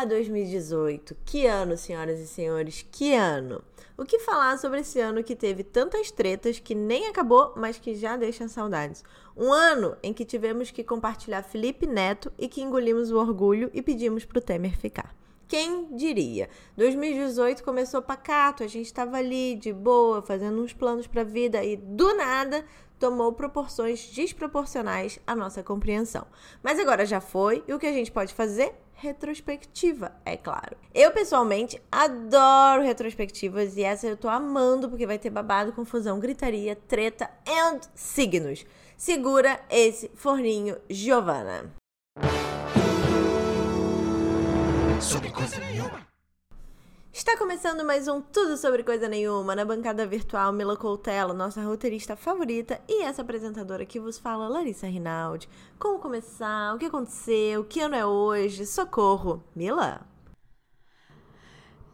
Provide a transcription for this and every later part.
Ah, 2018. Que ano, senhoras e senhores, que ano. O que falar sobre esse ano que teve tantas tretas que nem acabou, mas que já deixa saudades? Um ano em que tivemos que compartilhar Felipe Neto e que engolimos o orgulho e pedimos pro Temer ficar. Quem diria? 2018 começou pacato, a gente estava ali de boa, fazendo uns planos para a vida e do nada tomou proporções desproporcionais à nossa compreensão. Mas agora já foi, e o que a gente pode fazer? Retrospectiva, é claro. Eu pessoalmente adoro retrospectivas e essa eu tô amando porque vai ter babado, confusão, gritaria, treta e signos. Segura esse forninho, Giovana. Sobre coisa nenhuma. Está começando mais um Tudo Sobre Coisa Nenhuma na bancada virtual Mila Coutelo, nossa roteirista favorita, e essa apresentadora que vos fala, Larissa Rinaldi. Como começar? O que aconteceu? Que ano é hoje? Socorro! Mila?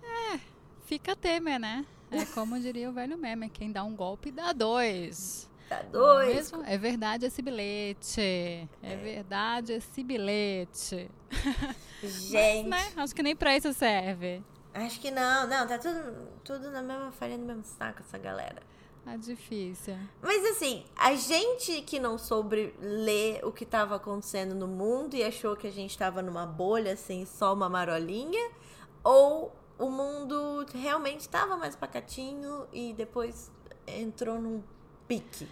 É, fica Temer, né? É como diria o velho meme, quem dá um golpe dá dois. Dá dois. É, é verdade esse bilhete. É, é verdade esse bilhete. Gente. Mas, né? Acho que nem pra isso serve. Acho que não, não, tá tudo, tudo na mesma farinha, no mesmo saco essa galera. É difícil. Mas assim, a gente que não soube ler o que estava acontecendo no mundo e achou que a gente estava numa bolha, assim, só uma marolinha, ou o mundo realmente estava mais pacatinho e depois entrou num pique?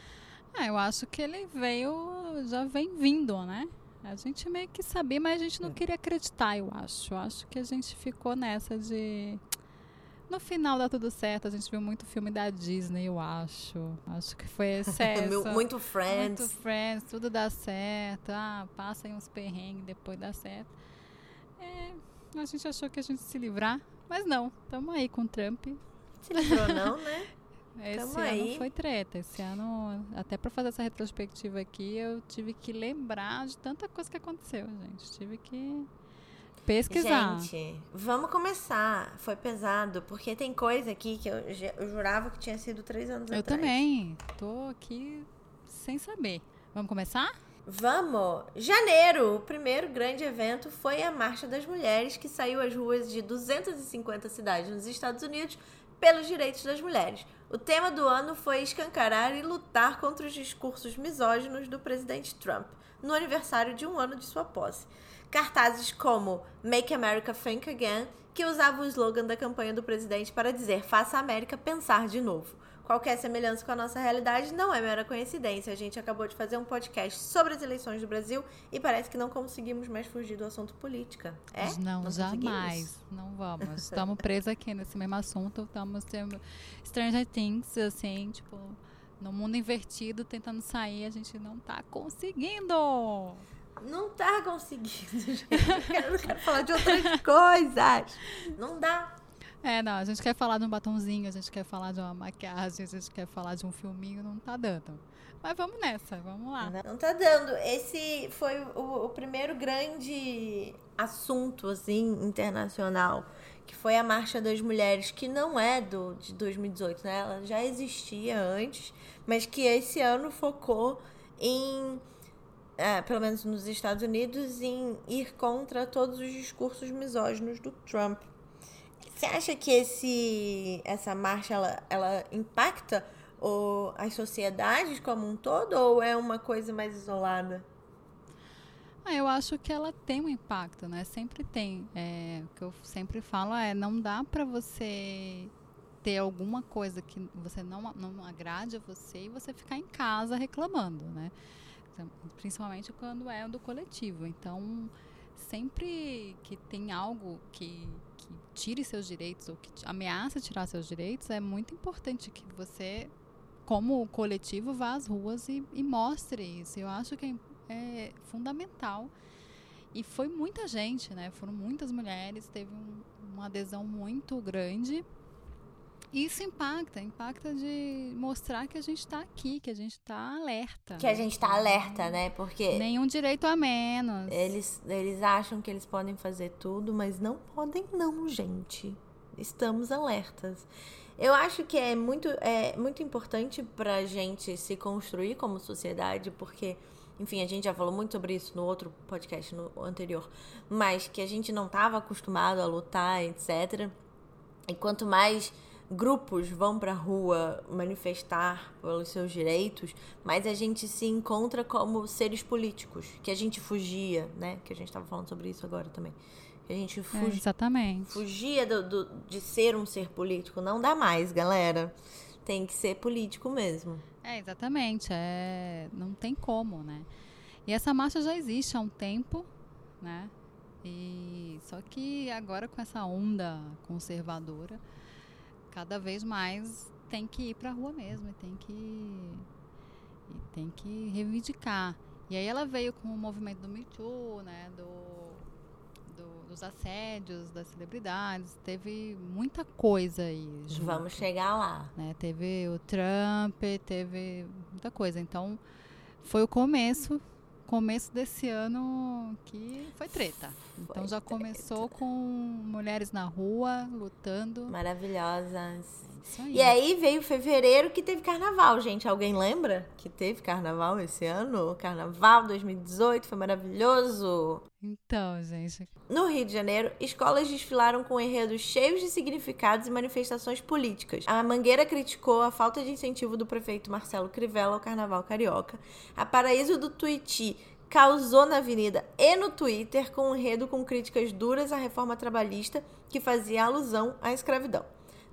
Ah, eu acho que ele veio, já vem vindo, né? A gente meio que sabia, mas a gente não é. queria acreditar, eu acho. Eu acho que a gente ficou nessa de. No final dá tudo certo. A gente viu muito filme da Disney, eu acho. Acho que foi excesso. muito Friends. Muito Friends, tudo dá certo. Ah, passa aí uns perrengues, depois dá certo. É, a gente achou que a gente se livrar, mas não. Estamos aí com o Trump. Se livrou não, né? Esse Tamo ano aí. foi treta. Esse ano, até para fazer essa retrospectiva aqui, eu tive que lembrar de tanta coisa que aconteceu, gente. Tive que pesquisar. Gente, vamos começar. Foi pesado, porque tem coisa aqui que eu, eu jurava que tinha sido três anos eu atrás. Eu também. Tô aqui sem saber. Vamos começar? Vamos! Janeiro, o primeiro grande evento foi a Marcha das Mulheres, que saiu às ruas de 250 cidades nos Estados Unidos pelos direitos das mulheres. O tema do ano foi escancarar e lutar contra os discursos misóginos do presidente Trump, no aniversário de um ano de sua posse. Cartazes como Make America Think Again, que usava o slogan da campanha do presidente para dizer Faça a América pensar de novo. Qualquer semelhança com a nossa realidade não é mera coincidência. A gente acabou de fazer um podcast sobre as eleições do Brasil e parece que não conseguimos mais fugir do assunto política. É? Não, não jamais. Não vamos. Estamos presos aqui nesse mesmo assunto. Estamos tendo Stranger Things, assim, tipo, no mundo invertido, tentando sair. A gente não está conseguindo. Não tá conseguindo, gente. Eu quero falar de outras coisas. Não dá. É, não, a gente quer falar de um batonzinho, a gente quer falar de uma maquiagem, a gente quer falar de um filminho, não tá dando. Mas vamos nessa, vamos lá. Não tá dando. Esse foi o, o primeiro grande assunto, assim, internacional, que foi a Marcha das Mulheres, que não é do, de 2018, né? Ela já existia antes, mas que esse ano focou em é, pelo menos nos Estados Unidos, em ir contra todos os discursos misóginos do Trump. Você acha que esse, essa marcha ela, ela impacta o, as sociedades como um todo ou é uma coisa mais isolada? Ah, eu acho que ela tem um impacto, né? Sempre tem. É, o que eu sempre falo é não dá para você ter alguma coisa que você não, não agrade a você e você ficar em casa reclamando, né? Principalmente quando é do coletivo. Então, sempre que tem algo que que tire seus direitos ou que ameaça tirar seus direitos, é muito importante que você, como coletivo, vá às ruas e, e mostre isso. Eu acho que é, é, fundamental. E foi muita gente, né? Foram muitas mulheres, teve um, uma adesão muito grande. Isso impacta, impacta de mostrar que a gente está aqui, que a gente está alerta. Que a gente está alerta, né? Porque. Nenhum direito a menos. Eles, eles acham que eles podem fazer tudo, mas não podem, não, gente. Estamos alertas. Eu acho que é muito, é muito importante para a gente se construir como sociedade, porque enfim, a gente já falou muito sobre isso no outro podcast no anterior, mas que a gente não estava acostumado a lutar, etc. E quanto mais grupos vão para a rua manifestar pelos seus direitos, mais a gente se encontra como seres políticos, que a gente fugia, né? Que a gente estava falando sobre isso agora também. Que a gente fugia, é, exatamente. fugia do, do, de ser um ser político. Não dá mais, galera. Tem que ser político mesmo. É, exatamente. É... Não tem como, né? E essa marcha já existe há um tempo, né? E só que agora com essa onda conservadora, cada vez mais tem que ir para a rua mesmo, e tem que e tem que reivindicar. E aí ela veio com o movimento do Me Too, né, do, do, dos assédios das celebridades, teve muita coisa aí. Junto, Vamos chegar lá. Né? Teve o Trump, teve muita coisa. Então foi o começo começo desse ano que foi treta. Então foi já treta. começou com mulheres na rua lutando. Maravilhosas. Aí. E aí veio fevereiro que teve carnaval, gente. Alguém lembra que teve carnaval esse ano? Carnaval 2018 foi maravilhoso. Então, gente. No Rio de Janeiro, escolas desfilaram com enredos cheios de significados e manifestações políticas. A Mangueira criticou a falta de incentivo do prefeito Marcelo Crivella ao carnaval carioca. A Paraíso do Tuiuti causou na Avenida e no Twitter com um enredo com críticas duras à reforma trabalhista que fazia alusão à escravidão.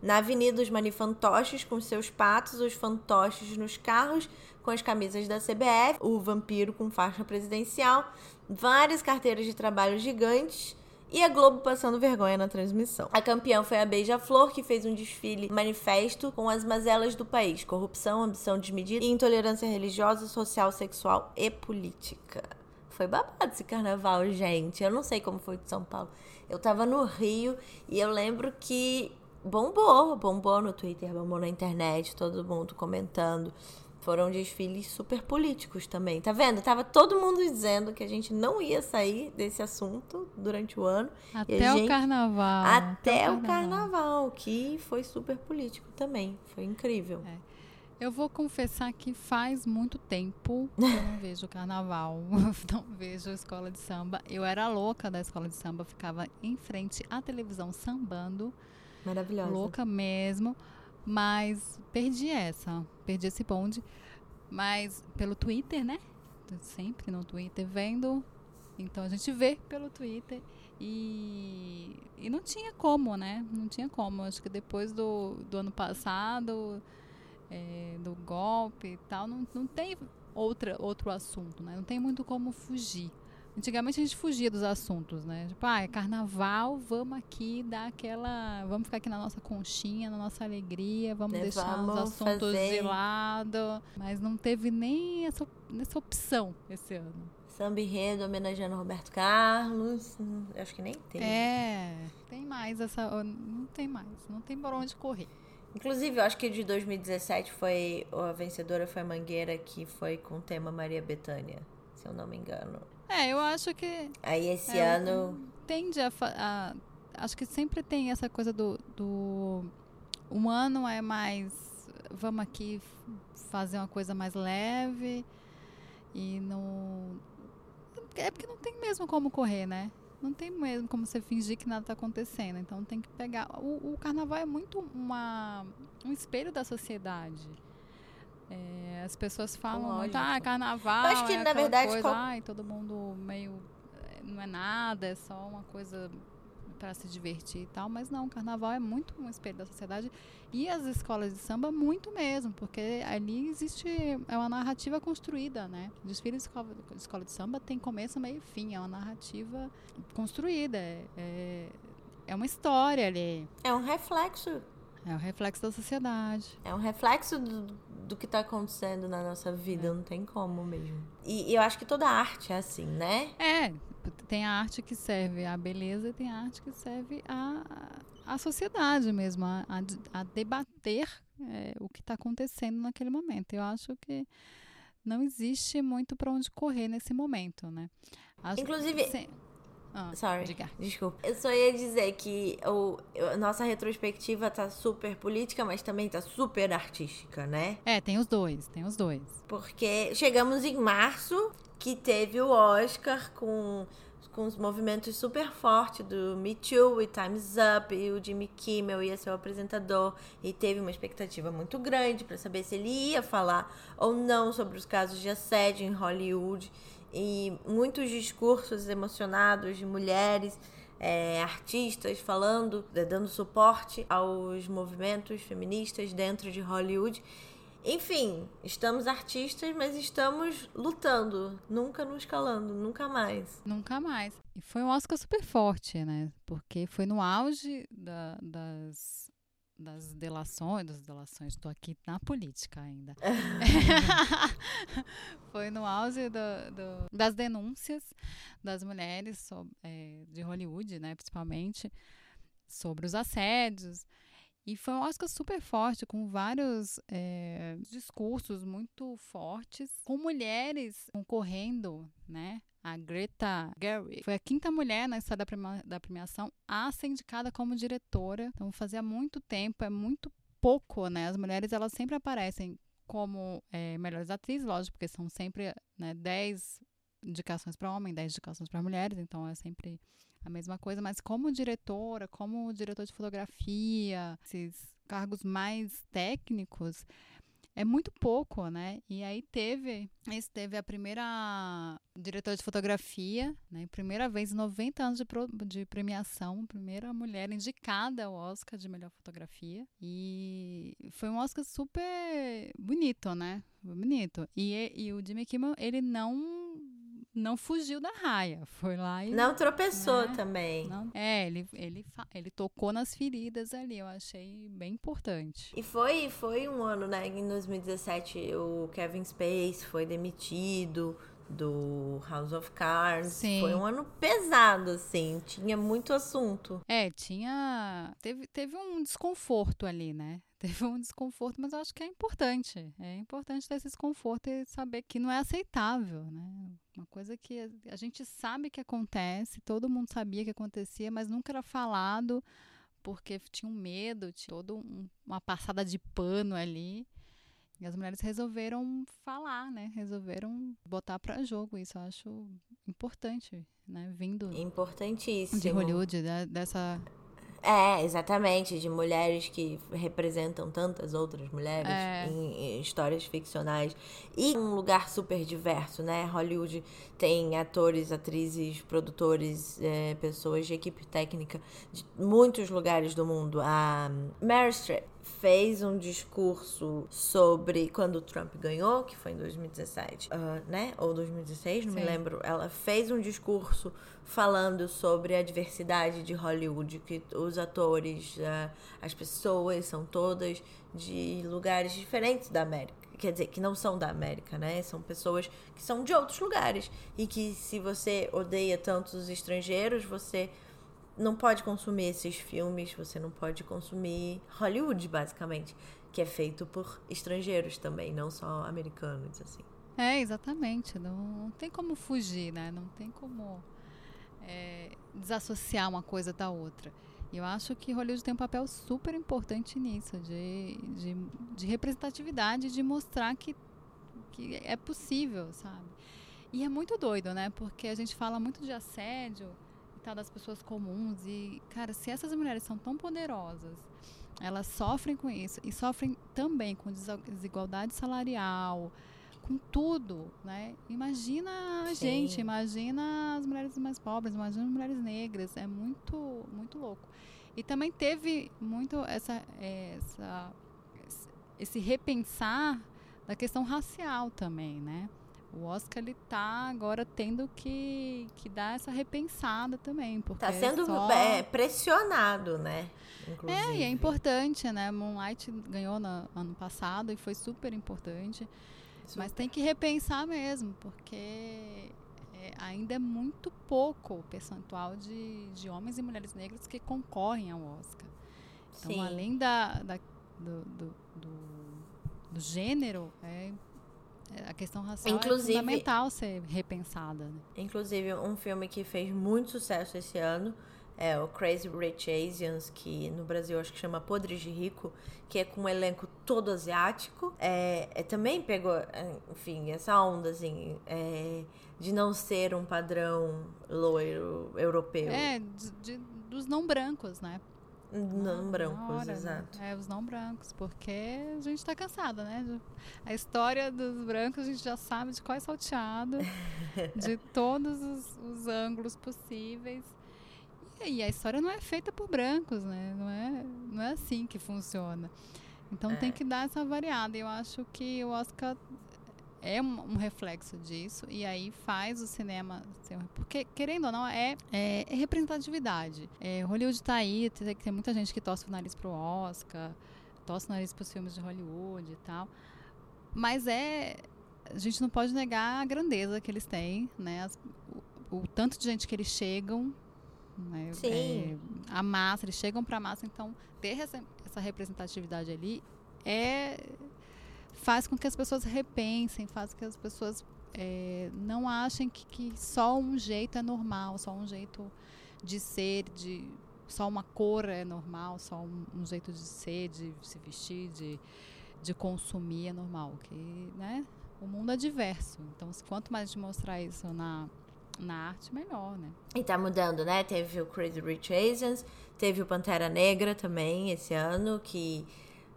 Na avenida, os manifantoches com seus patos, os fantoches nos carros com as camisas da CBF, o vampiro com faixa presidencial, várias carteiras de trabalho gigantes e a Globo passando vergonha na transmissão. A campeã foi a Beija-Flor, que fez um desfile manifesto com as mazelas do país: corrupção, ambição desmedida e intolerância religiosa, social, sexual e política. Foi babado esse carnaval, gente. Eu não sei como foi de São Paulo. Eu tava no Rio e eu lembro que bombou, bombou no Twitter, bombou na internet, todo mundo comentando. Foram desfiles super políticos também. Tá vendo? Tava todo mundo dizendo que a gente não ia sair desse assunto durante o ano. Até gente... o carnaval. Até, o, carnaval. carnaval. que foi super político também. Foi incrível. É. Eu vou confessar que faz muito tempo que eu não vejo carnaval, não vejo escola de samba. Eu era louca da escola de samba, ficava em frente à televisão sambando. Maravilhosa. Louca mesmo. Mas perdi essa, perdi esse bonde. Mas pelo Twitter, né? Sempre no Twitter vendo. Então a gente vê pelo Twitter. E, e não tinha como, né? Não tinha como. Acho que depois do, do ano passado, é, do golpe e tal, não, não tem outra, outro assunto, né? Não tem muito como fugir. Antigamente a gente fugia dos assuntos, né? Tipo, ah, é carnaval, vamos aqui dar aquela. Vamos ficar aqui na nossa conchinha, na nossa alegria, vamos né, deixar vamos os assuntos fazer... de lado. Mas não teve nem essa, essa opção esse ano. Samba enredo homenageando Roberto Carlos. Acho que nem tem. É, tem mais essa. Não tem mais. Não tem por onde correr. Inclusive, eu acho que de 2017 foi. A vencedora foi a Mangueira, que foi com o tema Maria Bethânia, se eu não me engano. É, eu acho que. Aí esse é, ano. Tende a, a, Acho que sempre tem essa coisa do, do. Um ano é mais. Vamos aqui fazer uma coisa mais leve. E não. É porque não tem mesmo como correr, né? Não tem mesmo como você fingir que nada está acontecendo. Então tem que pegar. O, o carnaval é muito uma, um espelho da sociedade. É, as pessoas falam Lógico. muito, ah, carnaval. Eu acho que, é na verdade, coisa, qual... ai, todo mundo meio. É, não é nada, é só uma coisa para se divertir e tal, mas não, carnaval é muito um espelho da sociedade e as escolas de samba muito mesmo, porque ali existe é uma narrativa construída, né? Desfile de escola, de escola de samba tem começo, meio e fim, é uma narrativa construída, é, é, é uma história ali. É um reflexo é um reflexo da sociedade. É um reflexo do, do que está acontecendo na nossa vida, é. não tem como mesmo. E, e, eu acho que toda arte é assim, né? É, tem a arte que serve à beleza e tem a arte que serve à, à sociedade mesmo, a, a, a debater é, o que está acontecendo naquele momento. Eu acho que não existe muito para onde correr nesse momento, né? Acho Inclusive, que, ah, Sorry. Diga. Desculpa. Eu só ia dizer que o, a nossa retrospectiva tá super política, mas também tá super artística, né? É, tem os dois, tem os dois. Porque chegamos em março, que teve o Oscar com com os movimentos super fortes do Me Too e Time's Up, e o Jimmy Kimmel ia ser o apresentador, e teve uma expectativa muito grande para saber se ele ia falar ou não sobre os casos de assédio em Hollywood, e muitos discursos emocionados de mulheres. É, artistas falando, dando suporte aos movimentos feministas dentro de Hollywood. Enfim, estamos artistas, mas estamos lutando, nunca nos calando, nunca mais. Nunca mais. E foi um Oscar super forte, né? Porque foi no auge da, das, das delações, das delações, estou aqui na política ainda. foi no auge do, do, das denúncias das mulheres sobre, é, de Hollywood, né, principalmente, sobre os assédios. E foi um Oscar super forte, com vários é, discursos muito fortes, com mulheres concorrendo, né? A Greta Gerwig foi a quinta mulher na história da, da premiação a ser indicada como diretora. Então, fazia muito tempo, é muito pouco, né? As mulheres, elas sempre aparecem como é, melhores atrizes, lógico, porque são sempre né, 10 indicações para homem, 10 indicações para mulheres, então é sempre a mesma coisa, mas como diretora, como diretor de fotografia, esses cargos mais técnicos, é muito pouco, né? E aí teve, teve a primeira diretora de fotografia, né? Primeira vez em 90 anos de, pro, de premiação, primeira mulher indicada ao Oscar de melhor fotografia. E foi um Oscar super bonito, né? Bonito. E, e o Jimmy Kimmel, ele não não fugiu da raia. Foi lá e. Não tropeçou né? também. Não, é, ele, ele, ele tocou nas feridas ali. Eu achei bem importante. E foi, foi um ano, né? Em 2017, o Kevin Space foi demitido do House of Cards. Sim. Foi um ano pesado, assim. Tinha muito assunto. É, tinha. Teve, teve um desconforto ali, né? Teve um desconforto, mas eu acho que é importante. É importante ter esse desconforto e saber que não é aceitável, né? Uma coisa que a gente sabe que acontece, todo mundo sabia que acontecia, mas nunca era falado porque tinha um medo, tinha toda um, uma passada de pano ali. E as mulheres resolveram falar, né? Resolveram botar para jogo isso. Eu acho importante, né? Vindo importantíssimo de Hollywood, né? dessa é, exatamente, de mulheres que representam tantas outras mulheres é. em, em, histórias ficcionais. E um lugar super diverso, né? Hollywood tem atores, atrizes, produtores, é, pessoas de equipe técnica de muitos lugares do mundo. A Mary Streep fez um discurso sobre quando o Trump ganhou, que foi em 2017, uh, ah, né? Ou 2016, não Sim. me lembro. Ela fez um discurso falando sobre a diversidade de Hollywood, que os atores, uh, as pessoas são todas de lugares diferentes da América. Quer dizer, que não são da América, né? São pessoas que são de outros lugares. E que se você odeia tanto os estrangeiros, você não pode consumir esses filmes, você não pode consumir Hollywood, basicamente, que é feito por estrangeiros também, não só americanos, assim. É, exatamente. Não, não tem como fugir, né? Não tem como é, desassociar uma coisa da outra. E eu acho que Hollywood tem um papel super importante nisso, de, de, de representatividade, de mostrar que, que é possível, sabe? E é muito doido, né? Porque a gente fala muito de assédio das pessoas comuns e, cara, se essas mulheres são tão poderosas, elas sofrem com isso e sofrem também com desigualdade salarial, com tudo, né? Imagina a Sim. gente, imagina as mulheres mais pobres, imagina as mulheres negras, é muito, muito louco. E também teve muito essa, essa esse repensar da questão racial também, né? O Oscar ele tá agora tendo que, que dar essa repensada também. Porque tá sendo só... é, pressionado, né? Inclusive. É, e é importante, né? Moonlight ganhou no ano passado e foi super importante. Super. Mas tem que repensar mesmo, porque é, ainda é muito pouco o percentual de, de homens e mulheres negras que concorrem ao Oscar. Então, Sim. além da, da do, do, do, do gênero, é a questão racial é inclusive, é fundamental ser repensada. Né? Inclusive, um filme que fez muito sucesso esse ano é o Crazy Rich Asians, que no Brasil acho que chama Podres de Rico, que é com um elenco todo asiático. É, é também pegou, é, enfim, essa onda, assim, é, de não ser um padrão loiro europeu. É, de, de, dos não brancos, né? Não brancos, hora, né? exato. É, os não brancos, porque a gente tá cansada, né? A história dos brancos a gente já sabe de qual é salteado, de todos os, os ângulos possíveis. E a história não é feita por brancos, né? Não é, não é assim que funciona. Então É. tem que dar essa variada. Eu acho que o Oscar é um, reflexo disso e aí faz o cinema porque querendo ou não é, é, é representatividade é, Hollywood tá aí tem, tem muita gente que torce o nariz pro Oscar torce o nariz pros filmes de Hollywood e tal mas é a gente não pode negar a grandeza que eles têm né As- o, o tanto de gente que eles chegam né? Sim. É, a massa eles chegam para a massa então ter essa, essa representatividade ali é faz com que as pessoas repensem, faz com que as pessoas é, não achem que, que só um jeito é normal, só um jeito de ser, de só uma cor é normal, só um, um jeito de ser, de se vestir, de, de consumir é normal. Que, né? O mundo é diverso. Então, quanto mais mostrar isso na, na arte, melhor, né? E tá mudando, né? Teve o Crazy Rich Asians, teve o Pantera Negra também esse ano, que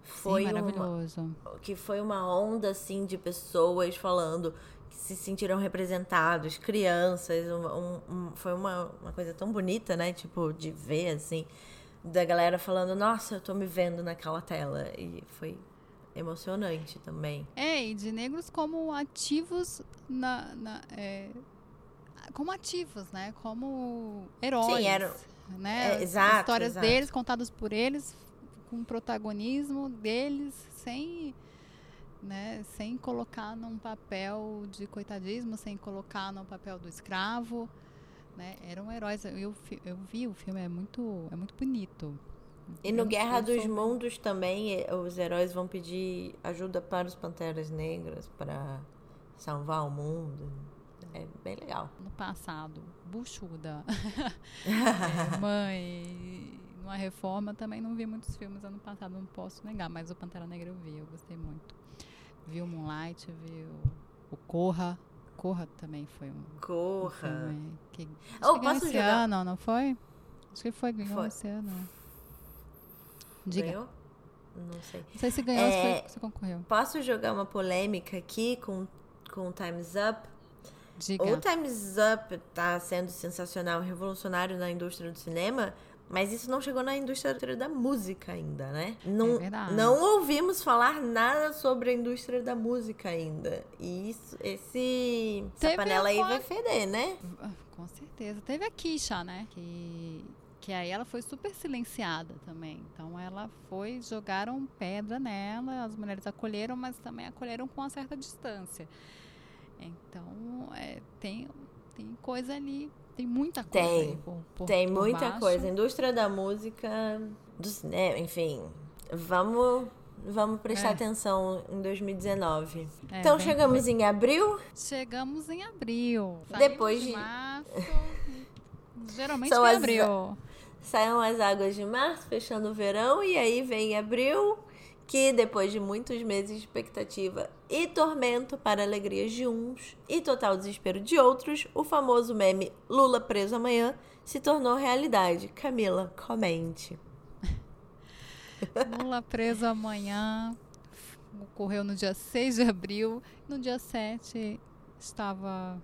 foi Sim, uma, maravilhoso. que foi uma onda assim de pessoas falando que se sentiram representados, crianças, um, um- foi uma, uma coisa tão bonita, né? Tipo, de ver assim, da galera falando, nossa, eu tô me vendo naquela tela. E foi emocionante também. É, e de negros como ativos na. na- é, como ativos, né? Como heróis. Sim, eram- Né? é, As exato, Histórias exato. deles, contadas por eles, com protagonismo deles, sem. Né, sem colocar num papel de coitadismo, sem colocar no papel do escravo, né, eram heróis. Eu, eu vi o filme, é muito, é muito bonito. E no Guerra dos Mundos também, eh, os heróis vão pedir ajuda para os Panteras Negras para salvar o mundo. É bem legal. no passado, buchuda, é, mãe, numa reforma também não vi muitos filmes ano passado, não posso negar, mas o Pantera Negra eu vi, eu gostei muito. Vi o Moonlight, vi o, o Corra, Corra também foi um, um Corra. filme que, Oh, que esse jogar? ano, não foi? Acho que foi, ganhou Foi. esse ano. Diga, Ganhou? Não sei. não sei se ganhou, se É, foi, se concorreu. Posso jogar uma polêmica aqui com, com o Time's Up? Diga. O Time's Up tá sendo sensacional, revolucionário na indústria do cinema, mas isso não chegou na indústria da música ainda, né? Não, É não ouvimos falar nada sobre a indústria da música ainda. E isso, esse, essa Teve panela aí vai feder, né? Ah, Com certeza. Teve a Kisha, né? Que, que aí ela foi super silenciada também. Então ela foi, jogaram pedra nela, as mulheres acolheram, mas também acolheram com uma certa distância. Então, é, tem, tem coisa ali, tem muita coisa Tem. por, por- Tem por muita baixo. coisa. Indústria da música, do cinema, enfim. Vamos, vamos prestar É. atenção em 2019. É, então chegamos em abril. Chegamos em abril. Depois Saímos de- março. geralmente São em as- abril. Saem as águas de março, fechando o verão, e aí vem abril, que depois de muitos meses de expectativa e tormento para alegrias de uns e total desespero de outros, o famoso meme Lula preso amanhã se tornou realidade. Camila, comente. Lula preso amanhã. Ocorreu no dia 6 de abril. No dia 7 estava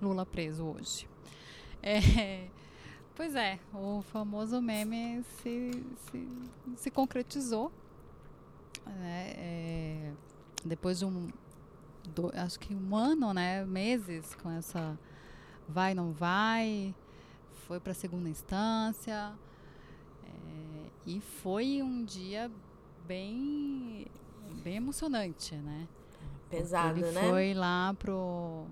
Lula preso hoje. É, pois é, o famoso meme se, se, se concretizou. Né? É, depois de um. do- acho que um ano, né? Meses com essa vai, não vai. Foi para segunda instância. É, e foi um dia bem, bem emocionante, né? Pesado, Ele né? foi lá pro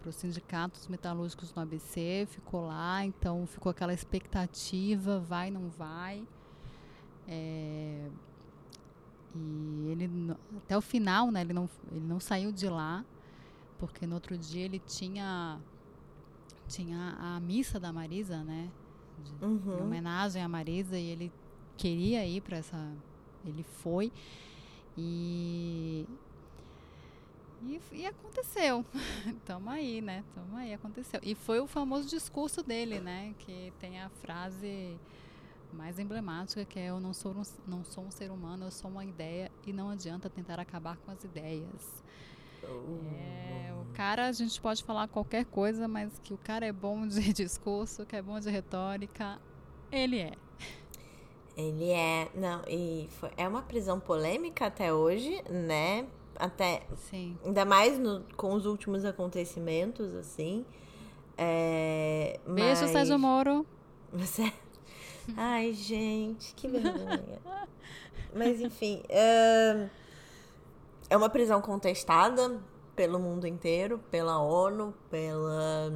para os sindicatos metalúrgicos no ABC, ficou lá, então ficou aquela expectativa, vai, não vai. É, e ele até o final, né? Ele não, ele não saiu de lá, porque no outro dia ele tinha tinha a missa da Marisa, né? de, uhum. em homenagem à Marisa e ele queria ir para essa. Ele foi e e, e aconteceu. Tamo aí, né? Tamo aí, aconteceu. E foi o famoso discurso dele, né? Que tem a frase mais emblemática que é eu não sou um, não sou um ser humano, eu sou uma ideia e não adianta tentar acabar com as ideias. É, o cara, a gente pode falar qualquer coisa, mas que o cara é bom de discurso, que é bom de retórica, ele é. Ele é, não, e foi, é uma prisão polêmica até hoje, né? Até. Sim. Ainda mais no, com os últimos acontecimentos, assim. É, Beijo, mas... Sérgio Moro. Você. Ai, gente, que vergonha. mas, enfim. É... é uma prisão contestada pelo mundo inteiro, pela ONU, pela,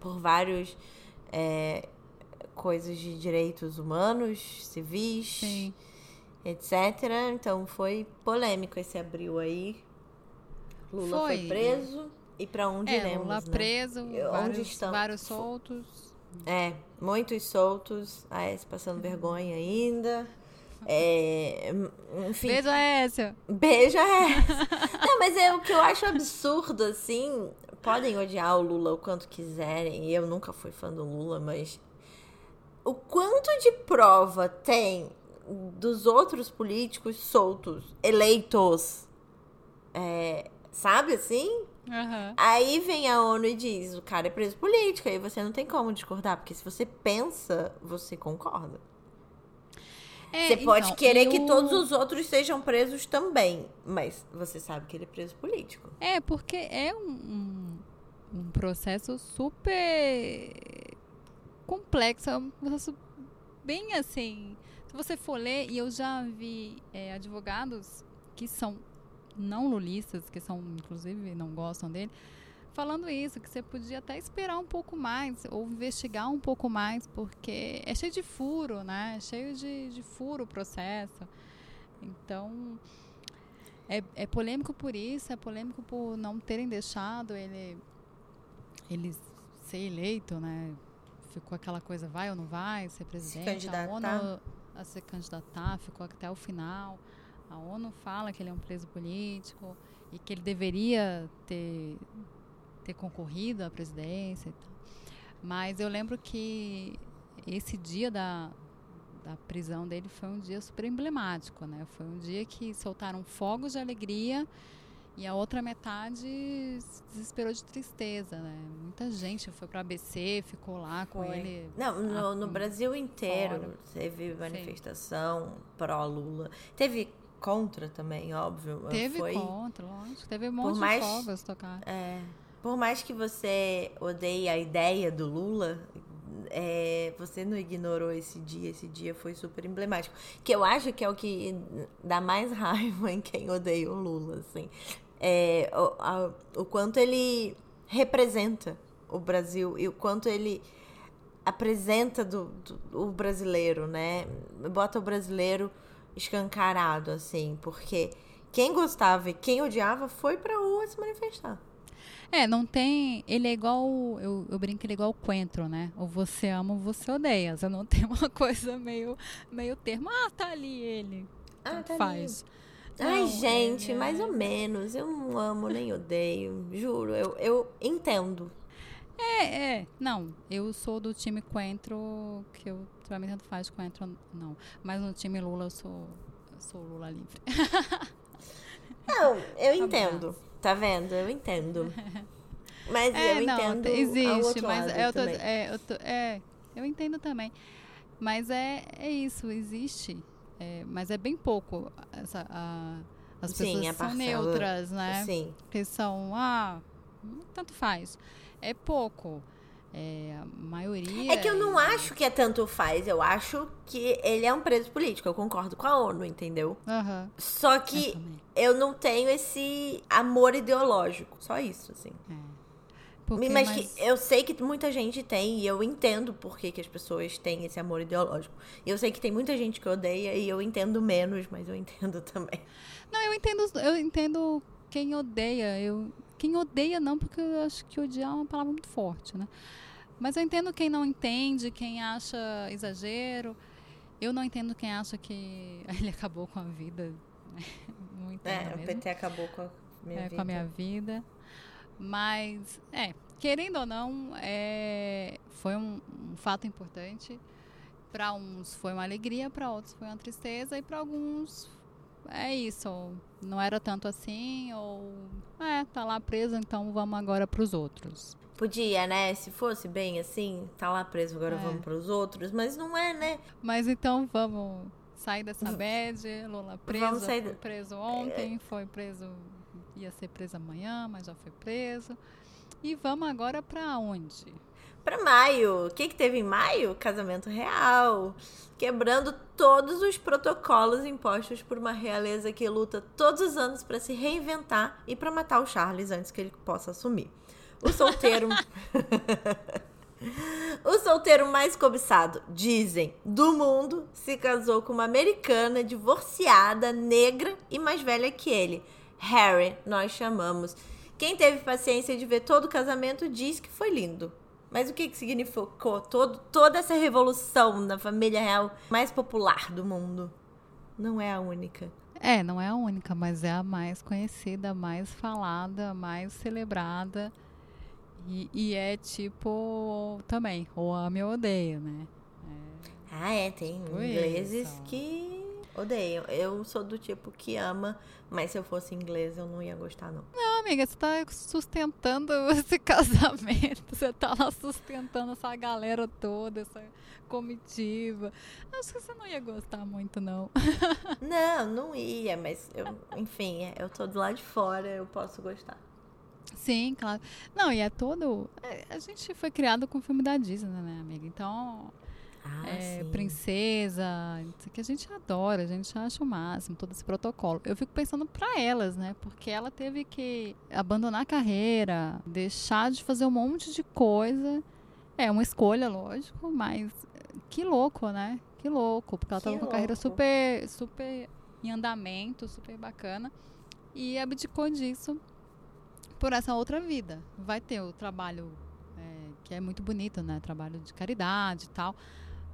por vários é, coisas de direitos humanos, civis. Sim etc. Então foi polêmico esse abril aí. Lula foi, foi preso. E para onde é, iremos? Lula né? preso, onde vários, estão? vários soltos. É, muitos soltos. A S passando vergonha ainda. É, enfim. Beijo a essa. Beijo a essa. Não, mas é o que eu acho absurdo, assim. Podem odiar o Lula o quanto quiserem. E eu nunca fui fã do Lula, mas. O quanto de prova tem dos outros políticos soltos, eleitos. É, sabe assim? Uhum. Aí vem a ONU e diz: o cara é preso político, aí você não tem como discordar, porque se você pensa, você concorda. É, você pode então, querer eu... que todos os outros sejam presos também, mas você sabe que ele é preso político. É, porque é um, um, um processo super complexo, é um processo bem assim se você for ler, e eu já vi é, advogados que são não lulistas, que são, inclusive, não gostam dele, falando isso, que você podia até esperar um pouco mais, ou investigar um pouco mais, porque é cheio de furo, né? É cheio de, de furo o processo. Então, é, é polêmico por isso, é polêmico por não terem deixado ele, ele ser eleito, né? Ficou aquela coisa, vai ou não vai, ser presidente. Se a ONU, a se candidatar, ficou até o final. A ONU fala que ele é um preso político e que ele deveria ter, ter concorrido à presidência e tal. Mas eu lembro que esse dia da, da prisão dele foi um dia super emblemático, né? Foi um dia que soltaram fogos de alegria e a outra metade se desesperou de tristeza, né? Muita gente foi para ABC, ficou lá com foi. ele. Não, no, no Brasil inteiro fora. teve manifestação pró-Lula. Teve contra também, óbvio. Teve foi... contra, lógico. Teve um monte mais, de fogos tocar. É, por mais que você odeie a ideia do Lula, é, você não ignorou esse dia, esse dia foi super emblemático. Que eu acho que é o que dá mais raiva em quem odeia o Lula, assim é, o, a, o quanto ele representa o Brasil e o quanto ele apresenta do, do, o brasileiro, né? Bota o brasileiro escancarado, assim, porque quem gostava e quem odiava foi pra rua se manifestar. É, não tem. Ele é igual. Eu, eu brinco, ele é igual o Coentro, né? Ou você ama ou você odeia. Você não tem uma coisa meio, meio termo. Ah, tá ali ele. Ah, tá faz. Ali. Ai, gente, é, mais ou menos. Eu não amo nem odeio. Juro, eu, eu entendo. É, é. Não, eu sou do time Coentro, que eu, pra mim, tanto faz Coentro, não. Mas no time Lula, eu sou, eu sou Lula livre. não, eu entendo. Tá vendo? Eu entendo. Mas é, eu não, entendo. Existe, mas eu tô, é, eu tô, é, eu entendo também. Mas é, é isso, existe é, mas é bem pouco. Essa, a, as pessoas Sim, são neutras, né? Sim. Que são, ah, tanto faz. É pouco. É, a maioria. É que eu não é... acho que é tanto faz. Eu acho que ele é um preso político. Eu concordo com a ONU, entendeu? Uhum. Só que eu, eu não tenho esse amor ideológico. Só isso, assim. É. Porque, mas, mas... eu sei que muita gente tem, e eu entendo por que, que as pessoas têm esse amor ideológico. E eu sei que tem muita gente que odeia, e eu entendo menos, mas eu entendo também. Não, eu entendo, eu entendo quem odeia. Eu, quem odeia não, porque eu acho que odiar é uma palavra muito forte, né? Mas eu entendo quem não entende, quem acha exagero. Eu não entendo quem acha que ele acabou com a vida. Né? Muito é, o PT acabou com a minha é, vida. Com a minha vida. Mas, é, querendo ou não, é, foi um, um fato importante. Para uns foi uma alegria, para outros foi uma tristeza e para alguns é isso, não era tanto assim, ou é, tá lá preso, então vamos agora para os outros. Podia, né? Se fosse bem assim, tá lá preso, agora é. vamos para os outros, mas não é, né? Mas então vamos sair dessa bad, Lula preso, vamos sair foi preso ontem, é... foi preso, ia ser preso amanhã, mas já foi preso. E vamos agora para onde? para maio. O que, que teve em maio? Casamento real. Quebrando todos os protocolos impostos por uma realeza que luta todos os anos para se reinventar e para matar o Charles antes que ele possa assumir. O solteiro. o solteiro mais cobiçado, dizem, do mundo, se casou com uma americana divorciada, negra e mais velha que ele. Harry, nós chamamos. Quem teve paciência de ver todo o casamento diz que foi lindo. Mas o que, que significou todo, toda essa revolução na família real mais popular do mundo? Não é a única. É, não é a única, mas é a mais conhecida, a mais falada, a mais celebrada. E, e é tipo também, ou ame ou odeia, né? É, ah, é, tem tipo ingleses isso. que Odeio. Eu sou do tipo que ama, mas se eu fosse inglês eu não ia gostar, não. Não, amiga, você tá sustentando esse casamento. Você tá lá sustentando essa galera toda, essa comitiva. Acho que você não ia gostar muito, não. Não, não ia, mas eu, enfim, é, eu tô do lado de fora, eu posso gostar. Sim, claro. Não, e é todo. É, a gente foi criado com o filme da Disney, né, amiga? Então ah, é, princesa, que a gente adora, a gente acha o máximo, todo esse protocolo. Eu fico pensando para elas, né? Porque ela teve que abandonar a carreira, deixar de fazer um monte de coisa. É uma escolha, lógico, mas que louco, né? Que louco, porque ela que tava com a carreira super, super em andamento, super bacana. E abdicou disso por essa outra vida. Vai ter o trabalho é, que é muito bonito, né? Trabalho de caridade e tal.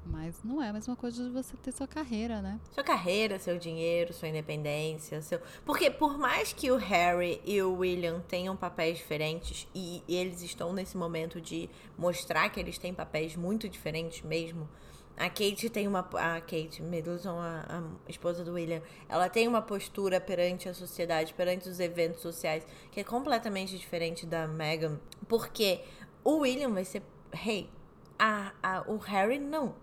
Mas não é a mesma coisa de você ter sua carreira, né? Sua carreira, seu dinheiro, sua independência, seu. Porque por mais que o Harry e o William tenham papéis diferentes, e eles estão nesse momento de mostrar que eles têm papéis muito diferentes mesmo. A Kate tem uma. A Kate Middleton, a, a, esposa do William, ela tem uma postura perante a sociedade, perante os eventos sociais, que é completamente diferente da Meghan. Porque o William vai ser rei. A, a, o Harry não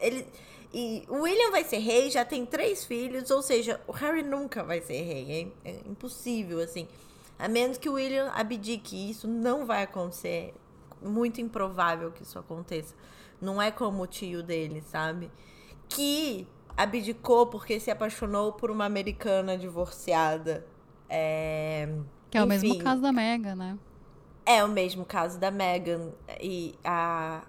ele e o William vai ser rei, já tem três filhos, ou seja, o Harry nunca vai ser rei. É, é impossível, assim. A menos que o William abdique. Isso não vai acontecer. Muito improvável que isso aconteça. Não é como o tio dele, sabe? Que abdicou porque se apaixonou por uma americana divorciada. É... Que é Enfim, o mesmo caso da Megan, né? É o mesmo caso da Megan. E a,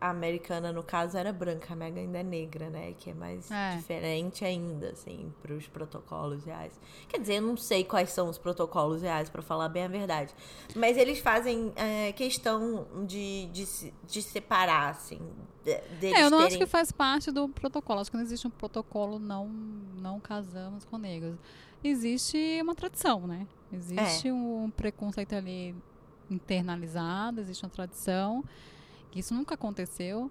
a americana, no caso, era branca, a Mega ainda é negra, né? Que é mais é. diferente ainda, assim, para os protocolos reais. Quer dizer, eu não sei quais são os protocolos reais, para falar bem a verdade. Mas eles fazem é, questão de, de, de separar, assim. De, é, eu não terem... acho que faz parte do protocolo. Acho que não existe um protocolo não, não casamos com negros. Existe uma tradição, né? Existe é. um preconceito ali internalizado, existe uma tradição isso nunca aconteceu.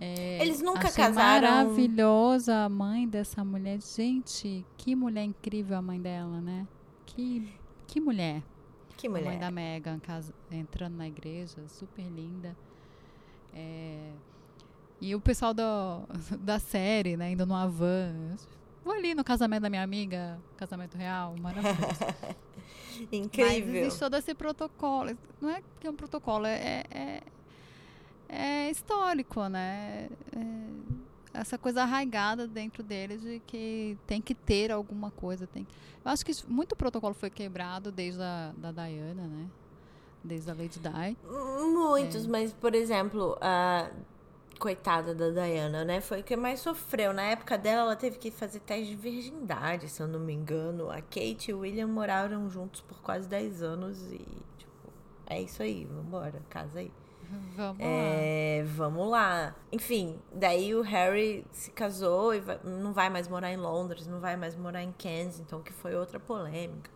É, Eles nunca achei casaram. maravilhosa a mãe dessa mulher. Gente, que mulher incrível a mãe dela, né? Que, que mulher. Que mulher. A mãe da Megan casa, entrando na igreja, super linda. É, e o pessoal do, da série, né, indo no Avan. Vou ali no casamento da minha amiga, casamento real, maravilhoso. Incrível. Mas existe todo esse protocolo. Não é que é um protocolo, é, é é histórico, né? É essa coisa arraigada dentro deles de que tem que ter alguma coisa. Tem... Eu acho que muito protocolo foi quebrado desde a da Diana, né? Desde a Lady Di. Muitos, é. mas, por exemplo, a coitada da Diana, né? Foi o que mais sofreu. Na época dela, ela teve que fazer teste de virgindade, se eu não me engano. A Kate e o William moraram juntos por quase 10 anos e, tipo, é isso aí, vambora, casa aí. Vamos É, vamos lá. Enfim, daí o Harry se casou e vai- não vai mais morar em Londres, não vai mais morar em Kensington, que foi outra polêmica.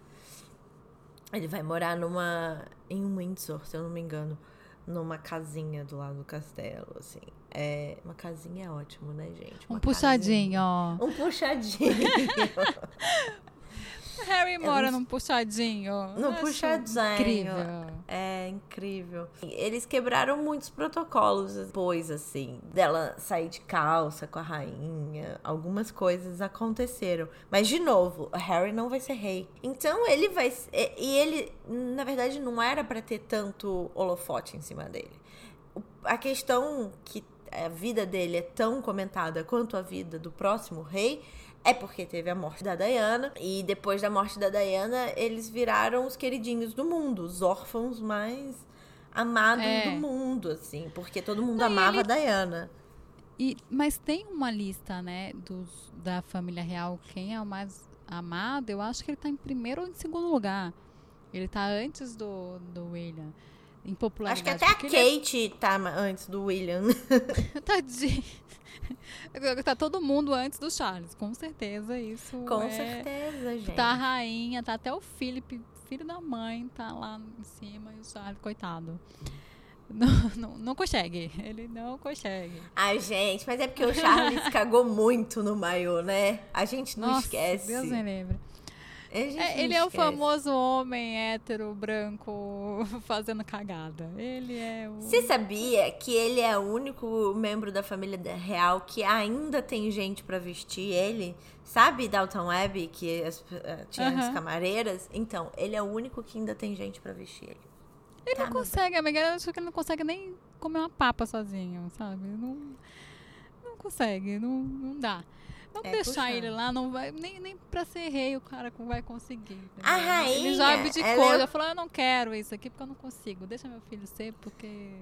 Ele vai morar numa. em Windsor, se eu não me engano. Numa casinha do lado do castelo, assim. É, uma casinha é ótimo, né, gente? Um Uma puxadinho, ó. casinha. Um puxadinho. Harry mora num puxadinho. No Acho puxadinho. Incrível. É incrível. Eles quebraram muitos protocolos depois, assim, dela sair de calça com a rainha. Algumas coisas aconteceram. Mas, de novo, Harry não vai ser rei. Então, ele vai. E ele, na verdade, não era pra ter tanto holofote em cima dele. A questão que a vida dele é tão comentada quanto a vida do próximo rei é porque teve a morte da Diana e depois da morte da Diana eles viraram os queridinhos do mundo, os órfãos mais amados É. do mundo, assim, porque todo mundo Não, amava ele- a Diana. E, mas tem uma lista, né, dos, da família real, quem é o mais amado, eu acho que ele tá em primeiro ou em segundo lugar. Ele tá antes do, do William. Em Acho popularidade. que até a ele Kate tá ma- antes do William. é- Tadinho. tá todo mundo antes do Charles, com certeza isso Com é... certeza, gente. Tá a rainha, tá até o Philip, filho da mãe, tá lá em cima e o Charles, coitado. Não, não, não consegue, ele não consegue. Ai, gente, mas é porque o Charles cagou muito no maiô, né? A gente não Nossa, esquece. Deus me livre. É, não ele é o famoso homem hétero, branco, fazendo cagada. Ele é o. Você sabia que ele é o único membro da família real que ainda tem gente pra vestir ele? Sabe Dalton Webb, que as- eh, tinha as Aham. camareiras? Então, ele é o único que ainda tem gente pra vestir ele. Ele Tá, não consegue, amiga. Eu acho que ele não consegue nem comer uma papa sozinho, sabe? Não, não consegue, não, não dá. Vamos É deixar puxado. ele lá, não vai. Nem, nem pra ser rei o cara vai conseguir. A entendeu? Ele já rainha, abdicou, ela é- já falou: eu não quero isso aqui porque eu não consigo. Deixa meu filho ser porque.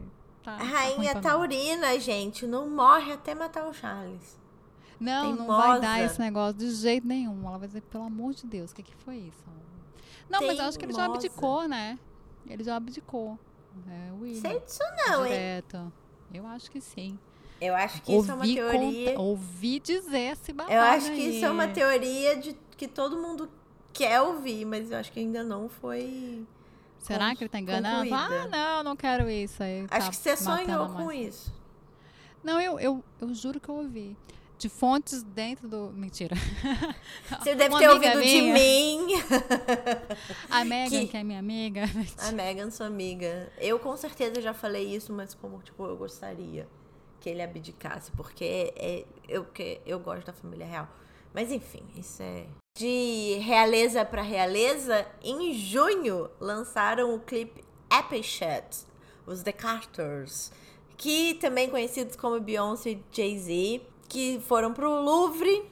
Tá, A tá rainha mim." taurina, gente, não morre até matar o Charles. Não, não vai dar Teimosa. esse negócio de jeito nenhum. Ela vai dizer, pelo amor de Deus, o que, que foi isso? Não, mas eu acho que ele já Teimosa. abdicou, né? Ele já abdicou. É, William. Sei disso não, hein? Direto. Eu acho que sim. Eu acho que isso é uma Ouvi teoria. conta- ouvi dizer esse babado Eu acho que aí. isso é uma teoria de que todo mundo quer ouvir, mas eu acho que ainda não foi. Será con- que ele tá enganando? Ah, concluída. não, não quero isso. Aí Acho tá que você sonhou com mãe. isso. Não, eu, eu, eu juro que eu ouvi. De fontes dentro do. Mentira. Você deve Uma ter ouvido de minha. mim. A Megan, Que- que... é minha amiga. A Megan, sua amiga. Eu com certeza já falei isso, mas como tipo, eu gostaria que ele abdicasse, porque é, eu, que, eu gosto da família real. Mas enfim, isso é. De realeza pra realeza, em junho lançaram o clipe Shit, os The Carters, que também conhecidos como Beyoncé e Jay-Z, que foram pro Louvre,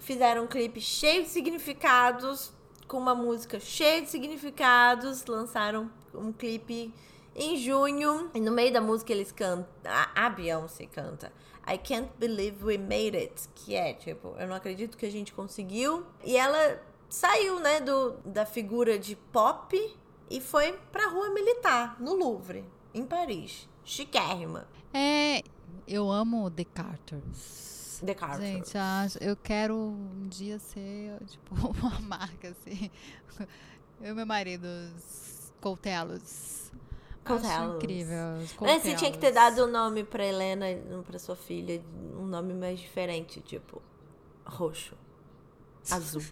fizeram um clipe cheio de significados, com uma música cheia de significados, lançaram um clipe em junho, e no meio da música eles cantam, a, Beyoncé canta I can't believe we made it, que é tipo, eu não acredito que a gente conseguiu. E ela saiu, né, do, da figura de pop e foi pra rua militar, no Louvre, em Paris. Chiquérrima. É, eu amo The Carters. The Carters. Gente, eu quero um dia ser, tipo, uma marca, assim. Eu e meu marido, os Coutelos. Coutelos. incrível. Mas você tinha que ter dado o nome pra Helena, pra sua filha, um nome mais diferente, tipo roxo, azul.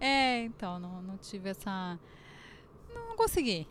É, então, não, não tive essa... Não consegui.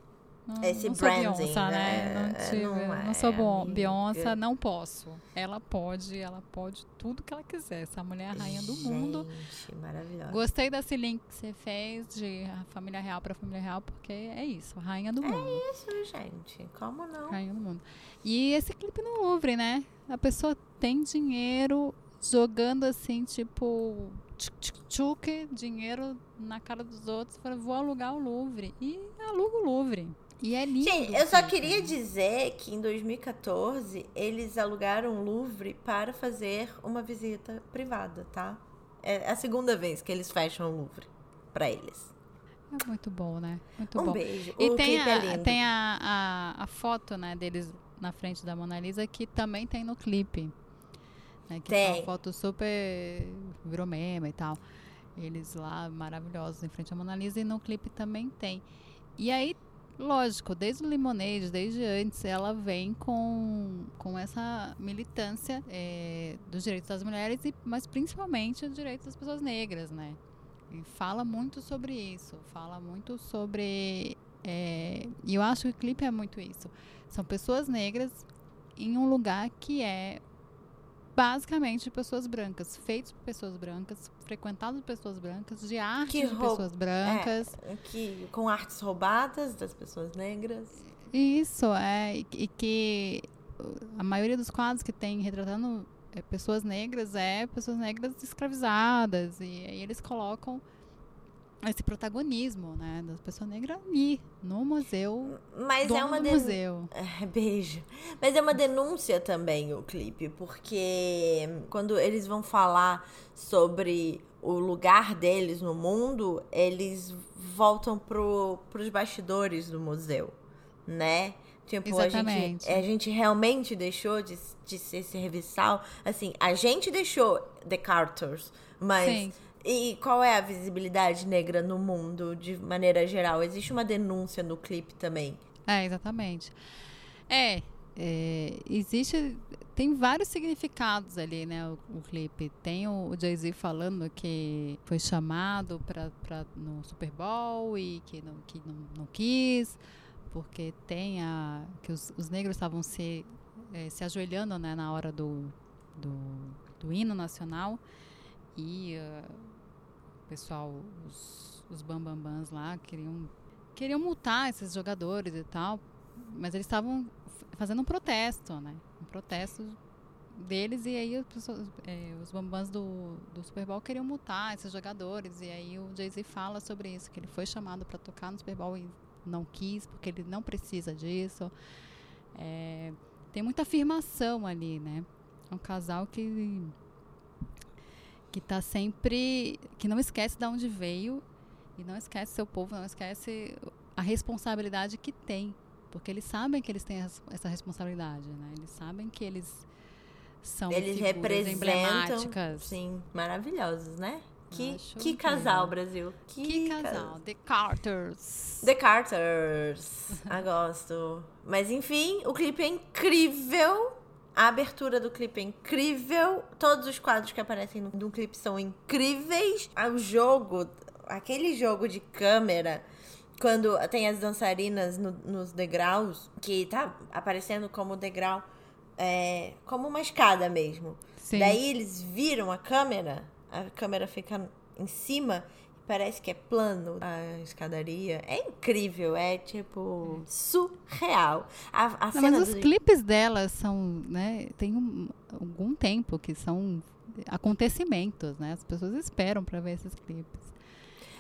Não, Esse não sou branding, Beyoncé, né? né? Não, tive, Não não, é, sou bom, amiga. Beyoncé, não posso. Ela pode, ela pode tudo que ela quiser. Essa mulher é a rainha do mundo. Gente, maravilhosa. Gostei desse link que você fez de família real para família real, porque é isso, rainha do mundo. Isso, gente. Como não? Rainha do mundo. E esse clipe no Louvre, né? A pessoa tem dinheiro jogando assim, tipo, tchuc, tchuc, dinheiro na cara dos outros para vou alugar o Louvre. E aluga o Louvre. E é lindo. Gente, eu só queria dizer que em 2014 eles alugaram o Louvre para fazer uma visita privada, tá? É a segunda vez que eles fecham o Louvre pra eles. É muito bom, né? Muito um bom. beijo. E o tem, é a, lindo. tem a, a, a foto, né, deles na frente da Mona Lisa que também tem no clipe. Né, que é Tem. uma foto super virou meme e tal. Eles lá maravilhosos em frente à Mona Lisa e no clipe também tem. E aí, lógico, desde o Limonade, desde antes, ela vem com, com essa militância eh, dos direitos das mulheres, e, mas principalmente os direitos das pessoas negras, né? E fala muito sobre isso, fala muito sobre. eh, e eu acho que o clipe é muito isso. São pessoas negras em um lugar que é basicamente de pessoas brancas, feitos por pessoas brancas, frequentados por pessoas brancas, de arte Que de pessoas brancas. Que, com artes roubadas das pessoas negras. Isso, é. E, e que a maioria dos quadros que tem retratando é, pessoas negras é pessoas negras escravizadas. E aí eles colocam esse protagonismo, né? Das pessoas negras ali, no museu. Mas é uma museu. É, beijo. Mas é uma denúncia também o clipe, porque quando eles vão falar sobre o lugar deles no mundo, eles voltam pro, pros bastidores do museu, né? Tipo, a gente, Exatamente. a gente realmente deixou de, de ser serviçal. Assim, a gente deixou The Carters, mas Sim. E qual é a visibilidade negra no mundo de maneira geral? Existe uma denúncia no clipe também. É, exatamente. É, é, existe. Tem vários significados ali, né? O, o clipe. Tem o, o Jay-Z falando que foi chamado pra, pra, no Super Bowl e que não, que não, não quis, porque tem a. que os, os negros estavam se, eh, se ajoelhando né, na hora do, do, do hino nacional e o pessoal, os, os bambambãs lá queriam queriam multar esses jogadores e tal, mas eles estavam fazendo um protesto, né? Um protesto deles e aí as pessoas, eh, os bambãs do, do Super Bowl queriam multar esses jogadores e aí o Jay-Z fala sobre isso, que ele foi chamado para tocar no Super Bowl e não quis, porque ele não precisa disso. Eh, tem muita afirmação ali, né? É um casal que que tá sempre que não esquece de onde veio e não esquece seu povo, não esquece a responsabilidade que tem, porque eles sabem que eles têm essa responsabilidade, né? Eles sabem que eles são Eles representam. emblemáticas. Sim, maravilhosos, né? Que, Acho que casal, Brasil. Que, Que ca- casal, The Carters. The Carters. Ah, gosto. Mas enfim, o clipe é incrível. A abertura do clipe é incrível. Todos os quadros que aparecem no, no clipe são incríveis. Ah, O jogo, aquele jogo de câmera, quando tem as dançarinas no- nos degraus, que tá aparecendo como degrau, é, como uma escada mesmo. Sim. Daí eles viram a câmera, a câmera fica em cima parece que é plano a escadaria. É incrível, é tipo surreal. A, a Não, cena mas os do- clipes delas são, né, tem um, algum tempo que são acontecimentos, né? As pessoas esperam para ver esses clipes.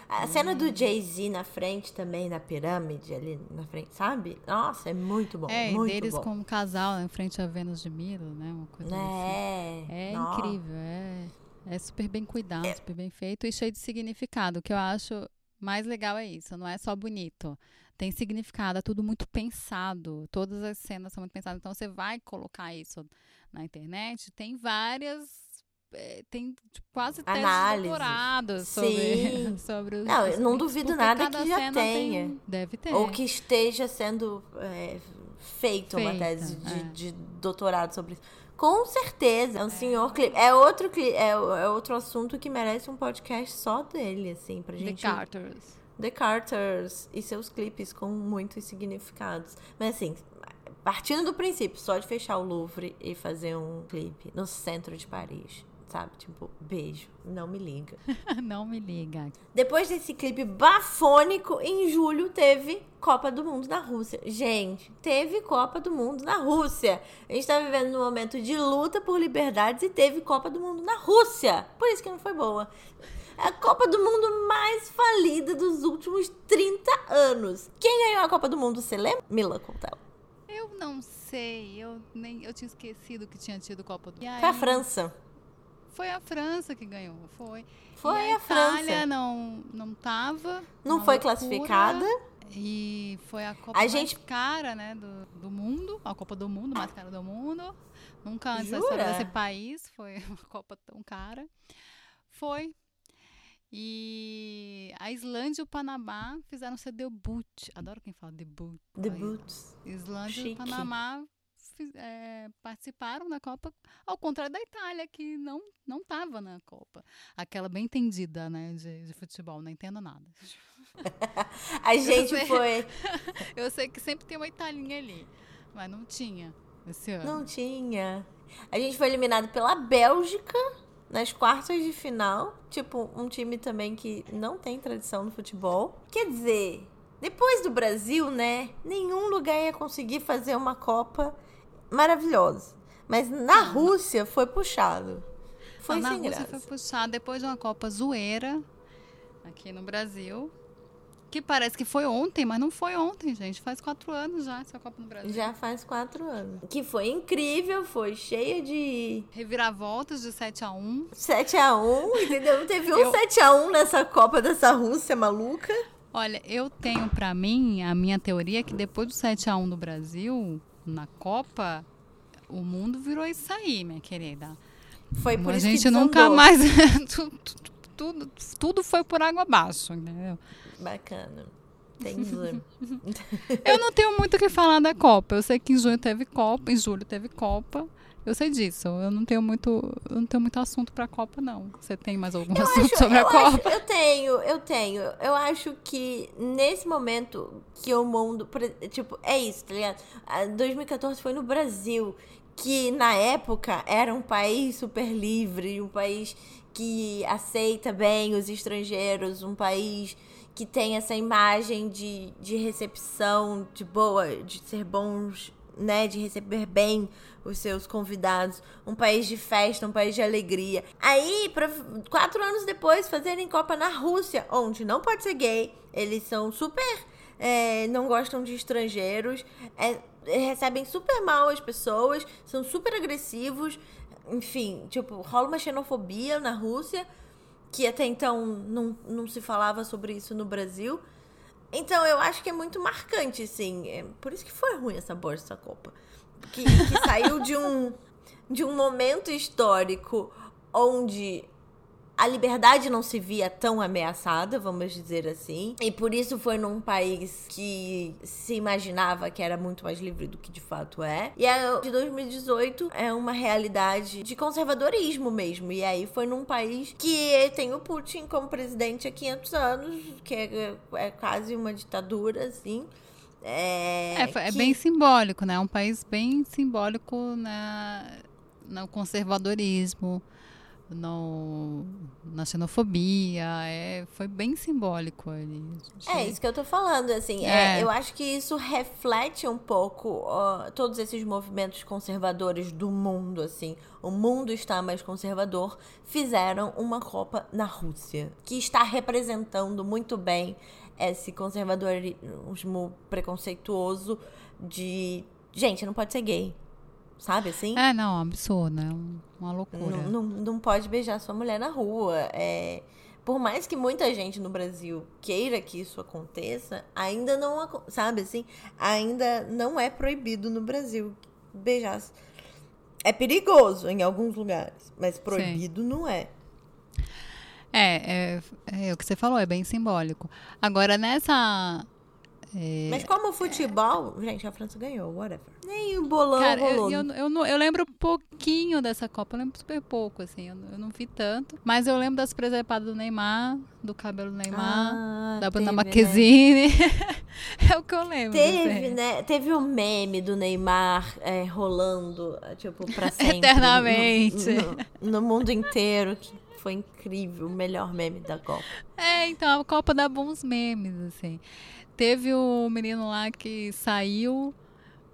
A cena do Jay-Z na frente também, na pirâmide ali na frente, sabe? Nossa, é muito bom. é, e muito deles bom. como um casal em frente a Vênus de Milo, né? Uma coisa assim. É, É nó. incrível, é, é super bem cuidado, super bem feito e cheio de significado. O que eu acho mais legal é isso, não é só bonito. Tem significado, é tudo muito pensado. Todas as cenas são muito pensadas. Então você vai colocar isso na internet, tem várias. eh, Tem tipo, quase teses de Análises. doutorado sobre, sobre os Não, eu não duvido nada que já tem tenha. um- Deve ter. Ou que esteja sendo é, feito uma tese de, é. de doutorado sobre isso. Com certeza, é um senhor clipe. É outro, cli- é, é outro assunto que merece um podcast só dele, assim, pra The gente. Carters. The Carters e seus clipes com muitos significados. Mas assim, partindo do princípio só de fechar o Louvre e fazer um clipe no centro de Paris, sabe? Tipo, beijo, não me liga. não me liga. Depois desse clipe bafônico, em julho teve Copa do Mundo na Rússia. Gente, teve Copa do Mundo na Rússia. A gente tá vivendo num momento de luta por liberdades e teve Copa do Mundo na Rússia. Por isso que não foi boa. É a Copa do Mundo mais falida dos últimos 30 anos. Quem ganhou a Copa do Mundo, você lembra? Mila Contella. Eu não sei, eu nem eu tinha esquecido que tinha tido Copa do Foi a França. Foi a França que ganhou, foi. Foi e a, a França. Itália não, não tava. Não foi loucura. classificada. E foi a Copa A mais gente- cara, né, do, do mundo. A Copa do Mundo, mais cara do mundo. Nunca antes Jura? desse país foi uma Copa tão cara. Foi. E a Islândia e o Panamá fizeram seu debut. Adoro quem fala debut. Debuts. Islândia e Chique. o Panamá é, participaram da Copa, ao contrário da Itália, que não não estava na Copa. Aquela bem entendida, né, de, de futebol, não entendo nada. A gente sei. foi. Eu sei que sempre tem uma Italinha ali, mas não tinha esse ano. Não tinha. A gente foi eliminado pela Bélgica nas quartas de final. Tipo, um time também que não tem tradição no futebol. Quer dizer, depois do Brasil, né? Nenhum lugar ia conseguir fazer uma Copa maravilhosa. Mas na Rússia foi puxado. Foi Não, na sem Rússia graça. foi puxado depois de uma Copa zoeira aqui no Brasil. Que parece que foi ontem, mas não foi ontem, gente. Faz quatro anos já essa Copa no Brasil. Já faz quatro anos. Que foi incrível, foi cheia de Reviravoltas de 7 a 1 7x1, entendeu? Teve um Eu- 7x1 nessa Copa dessa Rússia maluca. Olha, eu tenho pra mim a minha teoria que depois do 7 a 1 do Brasil na Copa, o mundo virou isso aí, minha querida. Foi por a isso que gente nunca desandou. mais tu- tu- tudo, tudo foi por água abaixo, entendeu? Bacana. Entendi. Eu não tenho muito o que falar da Copa. Eu sei que em junho teve Copa, em julho teve Copa. Eu sei disso. Eu não tenho muito, eu não tenho muito assunto pra Copa não. Você tem mais algum Eu assunto acho- sobre a Copa? acho- eu tenho, eu tenho. Eu acho que nesse momento que o mundo. Tipo, é isso, tá ligado? Ah, 2014 foi no Brasil, que na época era um país super livre, um país que aceita bem os estrangeiros, um país que tem essa imagem de, de recepção, de boa, de ser bons, né? De receber bem os seus convidados. Um país de festa, um país de alegria. Aí, pra, quatro anos depois, fazerem Copa na Rússia, onde não pode ser gay, eles são super. é, não gostam de estrangeiros, é, recebem super mal as pessoas, são super agressivos. Enfim, tipo, rola uma xenofobia na Rússia que até então não, não se falava sobre isso no Brasil. Então eu acho que é muito marcante, sim. É por isso que foi ruim essa bolsa, essa Copa. Que, que saiu de um, de um momento histórico onde a liberdade não se via tão ameaçada, vamos dizer assim. E por isso foi num país que se imaginava que era muito mais livre do que de fato é. E a de 2018 é uma realidade de conservadorismo mesmo. E aí foi num país que tem o Putin como presidente há 500 anos, que é, é quase uma ditadura, assim. É, É, é que- bem simbólico, né? É um país bem simbólico na, no conservadorismo, no, na xenofobia. É, foi bem simbólico ali. É isso que eu tô falando, assim. é, É. eu acho que isso reflete um pouco ó, todos esses movimentos conservadores do mundo, assim. O mundo está mais conservador. Fizeram uma Copa na Rússia, que está representando muito bem esse conservadorismo preconceituoso de. Gente, não pode ser gay. Sabe assim? É, não, absurdo? Um- Uma loucura. Não, não, não pode beijar sua mulher na rua. É, por mais que muita gente no Brasil queira que isso aconteça, ainda não, sabe assim, ainda não é proibido no Brasil beijar. É perigoso em alguns lugares, mas proibido não é. É, é, é o que você falou, é bem simbólico. Agora, nessa. É, Mas como o futebol, gente, a França ganhou, whatever. Nem o bolão Cara, eu, rolou. eu, eu, não- eu lembro pouquinho dessa Copa, eu lembro super pouco, assim, eu, não- eu não vi tanto. Mas eu lembro das presepadas do Neymar, do cabelo do Neymar, Ah, da Bruna teve, né? Marquezine. é o que eu lembro. Teve, assim. né? Teve um meme do Neymar é, rolando, tipo, pra sempre. Eternamente. No, no- no mundo inteiro, que foi incrível. O melhor meme da Copa. É, então, a Copa dá bons memes, assim. Teve o menino lá que saiu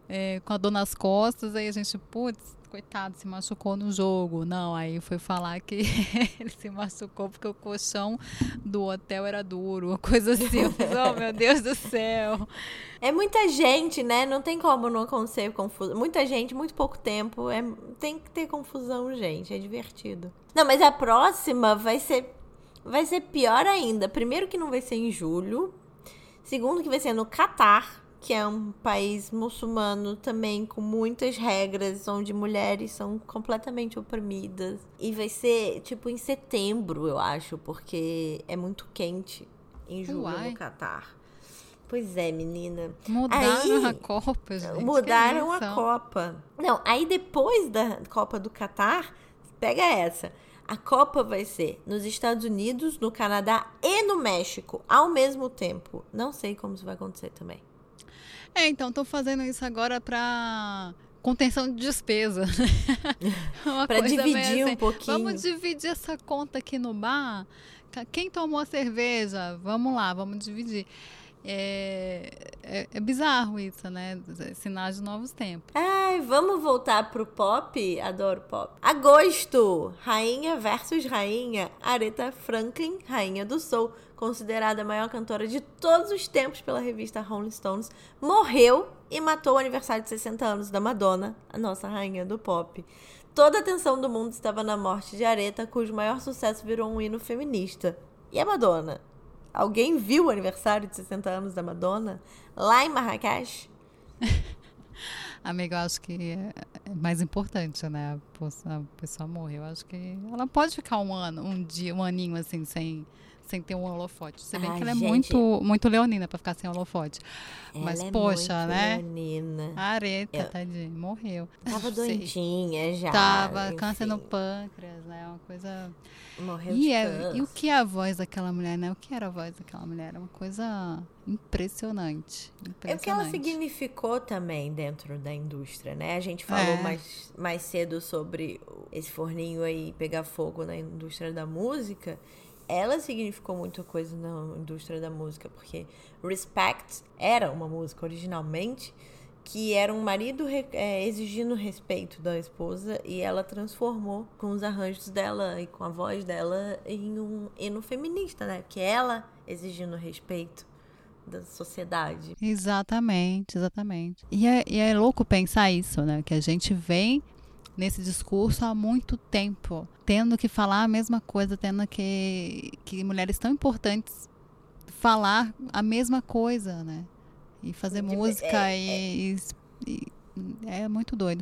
é, com a dor nas costas, aí a gente, putz, coitado, se machucou no jogo. Não, aí foi falar que ele se machucou porque o colchão do hotel era duro, uma coisa assim. Oh, meu Deus do céu. É muita gente, né? Não tem como não acontecer confusão. Muita gente, muito pouco tempo. É... Tem que ter confusão, gente. É divertido. Não, mas a próxima vai ser. Vai ser pior ainda. Primeiro que não vai ser em julho. Segundo que vai ser no Catar que é um país muçulmano também com muitas regras, onde mulheres são completamente oprimidas. E vai ser tipo em setembro, eu acho, porque é muito quente em julho Uai. no Catar. Pois é, menina. Mudaram aí, a Copa, gente. Mudaram a Copa. Não, aí depois da Copa do Catar, pega essa. A Copa vai ser nos Estados Unidos, no Canadá e no México ao mesmo tempo. Não sei como isso vai acontecer também. É, então, tô fazendo isso agora para contenção de despesa. para dividir assim, um pouquinho. Vamos dividir essa conta aqui no bar. Quem tomou a cerveja? Vamos lá, vamos dividir. É, é, é, bizarro isso, né? Sinais de novos tempos. Ai, vamos voltar pro pop? Adoro pop. Agosto, Rainha versus Rainha, Aretha Franklin, Rainha do Soul, considerada a maior cantora de todos os tempos pela revista Rolling Stones, morreu e matou o aniversário de 60 anos da Madonna, a nossa rainha do pop. Toda a atenção do mundo estava na morte de Aretha, cujo maior sucesso virou um hino feminista. E a Madonna? Alguém viu o aniversário de 60 anos da Madonna lá em Marrakech? Amiga, eu acho que é mais importante, né? A pessoa morreu. Eu acho que ela pode ficar um ano, um dia, um aninho assim, sem, sem ter um holofote. Se bem Ai, que ela é muito, muito leonina pra ficar sem holofote. Mas, é poxa, né? Leonina. A areta, eu... tadinha, morreu. Tava doentinha já. Tava, enfim. câncer no pâncreas, né? Uma coisa. Morreu e, é, e o que é a voz daquela mulher, né? O que era a voz daquela mulher? Era uma coisa impressionante. impressionante. É o que ela significou também dentro da indústria, né? A gente falou é. mais, mais cedo sobre esse forninho aí pegar fogo na indústria da música ela significou muita coisa na indústria da música, porque Respect era uma música originalmente que era um marido é, exigindo respeito da esposa e ela transformou com os arranjos dela e com a voz dela em um hino feminista, né? Que ela exigindo respeito da sociedade. Exatamente, exatamente. E é, e é louco pensar isso, né? Que a gente vem nesse discurso há muito tempo, tendo que falar a mesma coisa, tendo que, que mulheres tão importantes falar a mesma coisa, né? E fazer música é, e, é. E, e, é muito doido.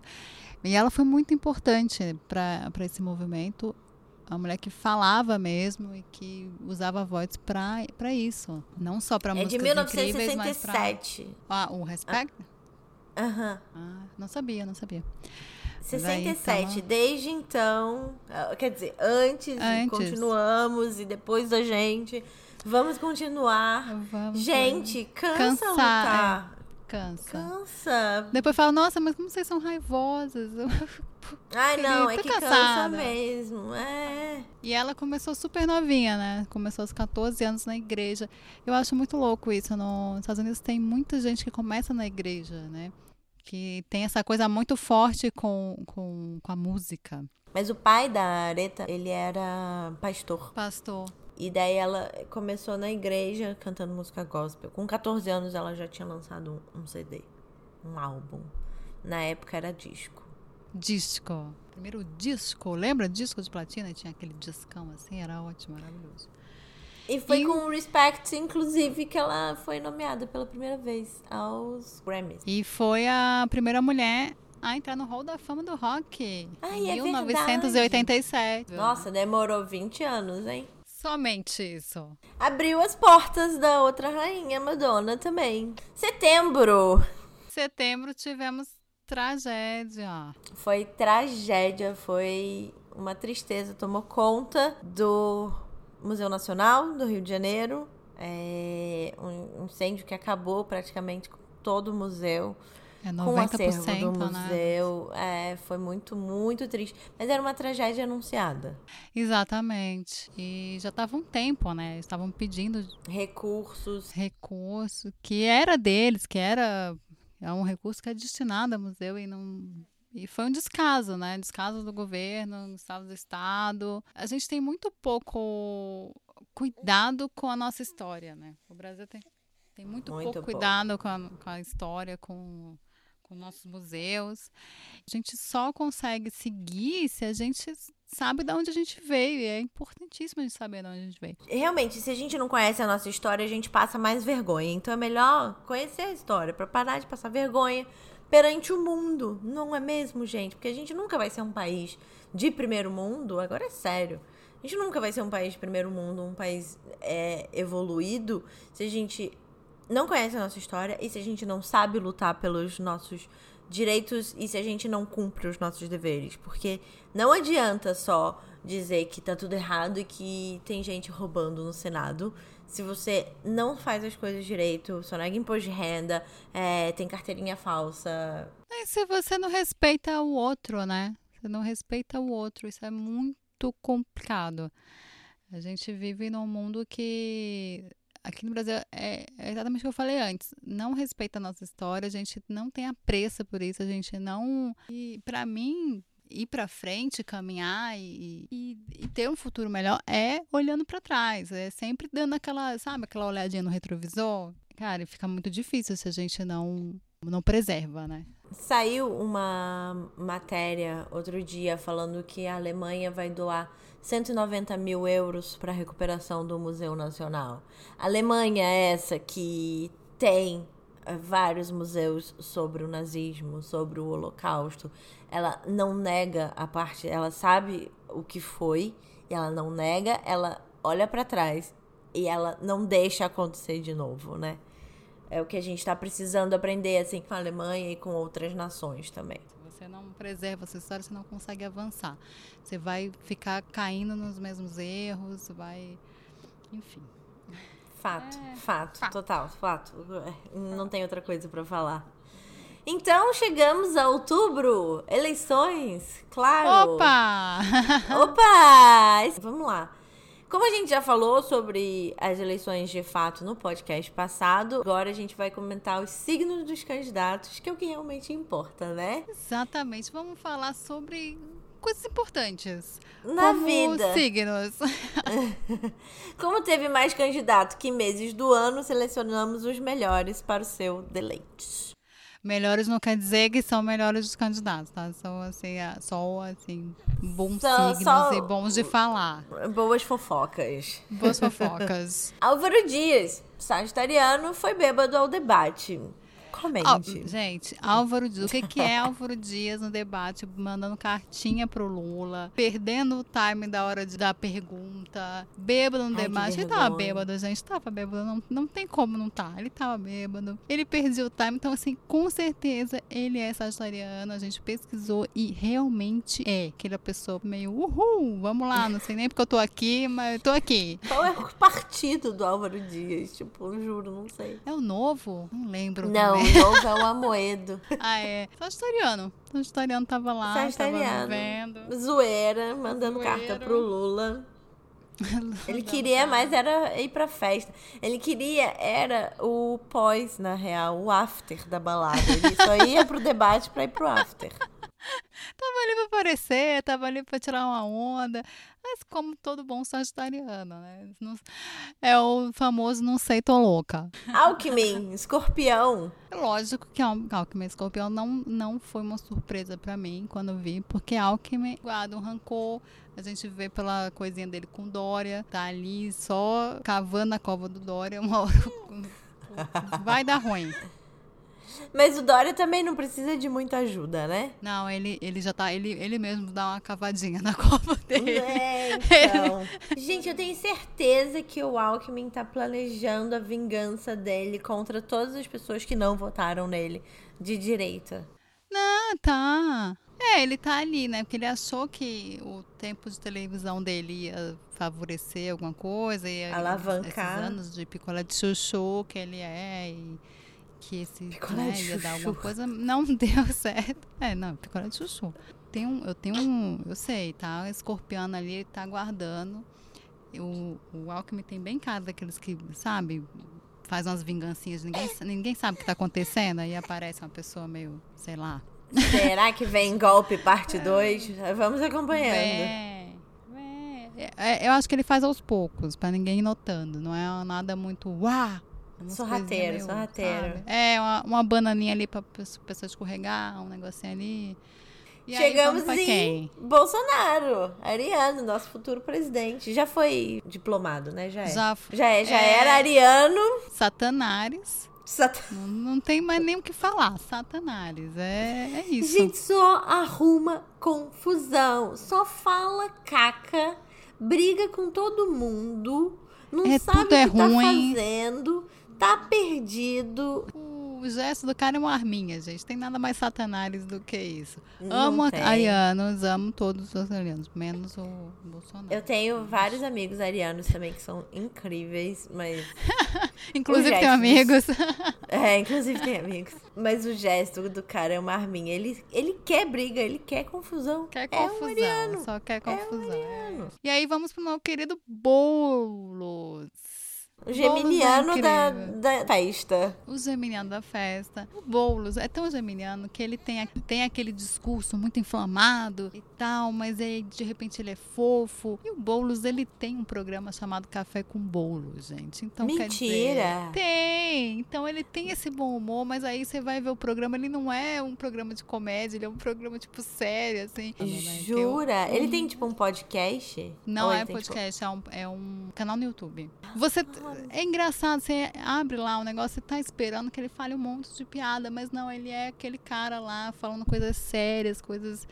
E ela foi muito importante para esse movimento. A mulher que falava mesmo e que usava a voz para isso. Não só para é músicas de 1967. incríveis, mas pra... Ah, o Respect? Aham. Uh -huh. ah, não sabia, não sabia. 67. Então... Desde então, ah, quer dizer, antes, antes. continuamos e depois da gente. Vamos continuar. Vamos, gente, cansa Cansar, lutar. É. Cansa. Cansa. Depois fala, nossa, mas como vocês são raivosas. Ai, não, é que cansada. cansa mesmo. É. E ela começou super novinha, né? Começou aos 14 anos na igreja. Eu acho muito louco isso. Nos Estados Unidos tem muita gente que começa na igreja, né? Que tem essa coisa muito forte com, com, com a música. Mas o pai da Areta, ele era pastor. Pastor. E daí ela começou na igreja cantando música gospel. Com 14 anos ela já tinha lançado um, um CD, um álbum. Na época era disco. Disco. Primeiro disco, lembra? Disco de platina? Tinha aquele discão assim, era ótimo, maravilhoso. E foi e... com o Respect, inclusive, que ela foi nomeada pela primeira vez aos Grammys. E foi a primeira mulher a entrar no Hall da Fama do Rock. Ai, em é 1987. Nossa, demorou 20 anos, hein? Somente isso. Abriu as portas da outra rainha, Madonna, também. Setembro. Setembro tivemos tragédia. Foi tragédia, foi uma tristeza. Tomou conta do Museu Nacional do Rio de Janeiro. É um incêndio que acabou praticamente com todo o museu. É 90%, com o acervo do né? museu. Né? É, foi muito, muito triste. Mas era uma tragédia anunciada. Exatamente. E já estava um tempo, né? Estavam pedindo recursos. Recursos que era deles, que era É um recurso que é destinado a museu e não. E foi um descaso, né? Descaso do governo, descaso do Estado. A gente tem muito pouco cuidado com a nossa história, né? O Brasil tem, tem muito, muito pouco, cuidado com a, com a história, com com nossos museus. A gente só consegue seguir se a gente sabe de onde a gente veio. E é importantíssimo a gente saber de onde a gente veio. Realmente, se a gente não conhece a nossa história, a gente passa mais vergonha. Então é melhor conhecer a história para parar de passar vergonha perante o mundo. Não é mesmo, gente? Porque a gente nunca vai ser um país de primeiro mundo. Agora é sério. A gente nunca vai ser um país de primeiro mundo, um país é, evoluído, se a gente não conhece a nossa história e se a gente não sabe lutar pelos nossos direitos e se a gente não cumpre os nossos deveres. Porque não adianta só dizer que tá tudo errado e que tem gente roubando no Senado. Se você não faz as coisas direito, só nega imposto de renda, é, tem carteirinha falsa. E se você não respeita o outro, né? Você não respeita o outro, isso é muito complicado. A gente vive num mundo que aqui no Brasil é, é, exatamente o que eu falei antes. Não respeita a nossa história, a gente não tem apreço por isso, a gente não. E para mim, ir para frente, caminhar e, e, e, ter um futuro melhor é olhando para trás, é sempre dando aquela, sabe, aquela olhadinha no retrovisor. Cara, fica muito difícil se a gente não não preserva, né? Saiu uma matéria outro dia falando que a Alemanha vai doar 190 mil euros para a recuperação do Museu Nacional. A Alemanha é essa que tem vários museus sobre o nazismo, sobre o Holocausto. Ela não nega a parte, ela sabe o que foi, e ela não nega, ela olha para trás e ela não deixa acontecer de novo, né? É o que a gente está precisando aprender assim com a Alemanha e com outras nações também você não preserva essa história, você não consegue avançar. Você vai ficar caindo nos mesmos erros, vai. Enfim. Fato, é, fato, fato, total, fato. Não tem outra coisa para falar. Então chegamos a outubro, eleições, claro. Opa! Opa! Vamos lá. Como a gente já falou sobre as eleições de fato no podcast passado, agora a gente vai comentar os signos dos candidatos, que é o que realmente importa, né? Exatamente. Vamos falar sobre coisas importantes. Na como vida. signos. como teve mais candidato que meses do ano, selecionamos os melhores para o seu deleite. Melhores não quer dizer que são melhores dos candidatos, tá? São assim, só assim, bons só, signos só e bons de falar. Boas fofocas. Boas fofocas. Álvaro Dias, sagitariano, foi bêbado ao debate. Comente. Gente, Álvaro Dias, o que, que é Álvaro Dias no debate, mandando cartinha pro Lula, perdendo o time da hora de dar pergunta, bêbado no Ai, debate. Ele tava bêbado, gente, tava bêbado, não, não tem como não tá. Ele tava bêbado. Ele perdeu o time, então assim, com certeza ele é sagitariano, a gente pesquisou e realmente é aquela pessoa meio uhul, vamos lá, não sei nem porque eu tô aqui, mas eu tô aqui. Qual é o partido do Álvaro Dias? Tipo, juro, não sei. É o novo? Não lembro. Não, novo é o Amoedo. ah, é. Sagitariano. Sagitariano tava lá, Sagitariano. tava vendo. Zoeira, mandando Zoeiro. carta pro Lula. Ele queria mais era ir pra festa. Ele queria era o pós, na real, o after da balada. Ele só ia pro debate pra ir pro after. Tava ali pra aparecer, tava ali pra tirar uma onda. Mas como todo bom sagitariano, né? É o famoso não sei, tô louca. Alckmin, escorpião. Lógico que Alckmin escorpião não, não foi uma surpresa para mim quando vi, porque Alckmin guarda um rancor. A gente vê pela coisinha dele com Dória, tá ali só cavando a cova do Dória, uma hora vai dar ruim. Mas o Dória também não precisa de muita ajuda, né? Não, ele, ele já tá. Ele, ele mesmo dá uma cavadinha na copa dele. É, então. Gente, eu tenho certeza que o Alckmin tá planejando a vingança dele contra todas as pessoas que não votaram nele de direita. Não, tá. É, ele tá ali, né? Porque ele achou que o tempo de televisão dele ia favorecer alguma coisa, ia alavancar esses anos de picolé de chuchu que ele é e que esse né, ia dar alguma coisa, não deu certo. É, não, picolé de chuchu. Tem um, eu tenho um, eu sei, tá? Escorpião ali tá guardando. O, o Alckmin tem bem cara daqueles que, sabe, faz umas vingancinhas, ninguém, ninguém sabe o que tá acontecendo, aí aparece uma pessoa meio, sei lá. Será que vem golpe parte 2? Vamos acompanhando. Vem. É, eu acho que ele faz aos poucos, pra ninguém ir notando. Não é nada muito. Uau! Sorrateiro, meio, sorrateiro. sabe? É, uma, uma bananinha ali pra pessoa escorregar, um negocinho ali. E aí, Chegamos pra em quem? Bolsonaro, Ariano, nosso futuro presidente. Já foi diplomado, né? Já é. Já, Já é, já É. era Ariano. Satanares. Sat- Não, não tem mais nem o que falar. Satanares. É, é isso. Gente, só arruma confusão. Só fala caca, briga com todo mundo, não É, sabe tudo é o que tá ruim. fazendo, tá perdido. O gesto do cara é uma arminha, gente. Tem nada mais satanares do que isso. Não amo tem. arianos, amo todos os arianos, menos o Bolsonaro. Eu tenho vários amigos arianos também que são incríveis, mas. Inclusive, gesto amigos. É, inclusive tem amigos. Mas o gesto do cara é uma arminha. Ele, ele quer briga, ele quer confusão. Quer É um confusão, ariano. só quer confusão. é. ariano. E aí vamos pro meu querido Boulos. O geminiano da, da festa. O geminiano da festa. O Boulos é tão geminiano que ele tem, tem aquele discurso muito inflamado e tal, mas aí de repente ele é fofo. E o Boulos, ele tem um programa chamado Café com Boulos, gente. Então, quer dizer, Mentira! tem. Então ele tem esse bom humor, mas aí você vai ver o programa, ele não é um programa de comédia, ele é um programa tipo sério, assim. Jura? Ele tem tipo um podcast? Não Ou é tipo- podcast, é, um, é um canal no YouTube. Você é engraçado, você abre lá o negócio, você tá esperando que ele fale um monte de piada, mas não, ele é aquele cara lá falando coisas sérias, coisas,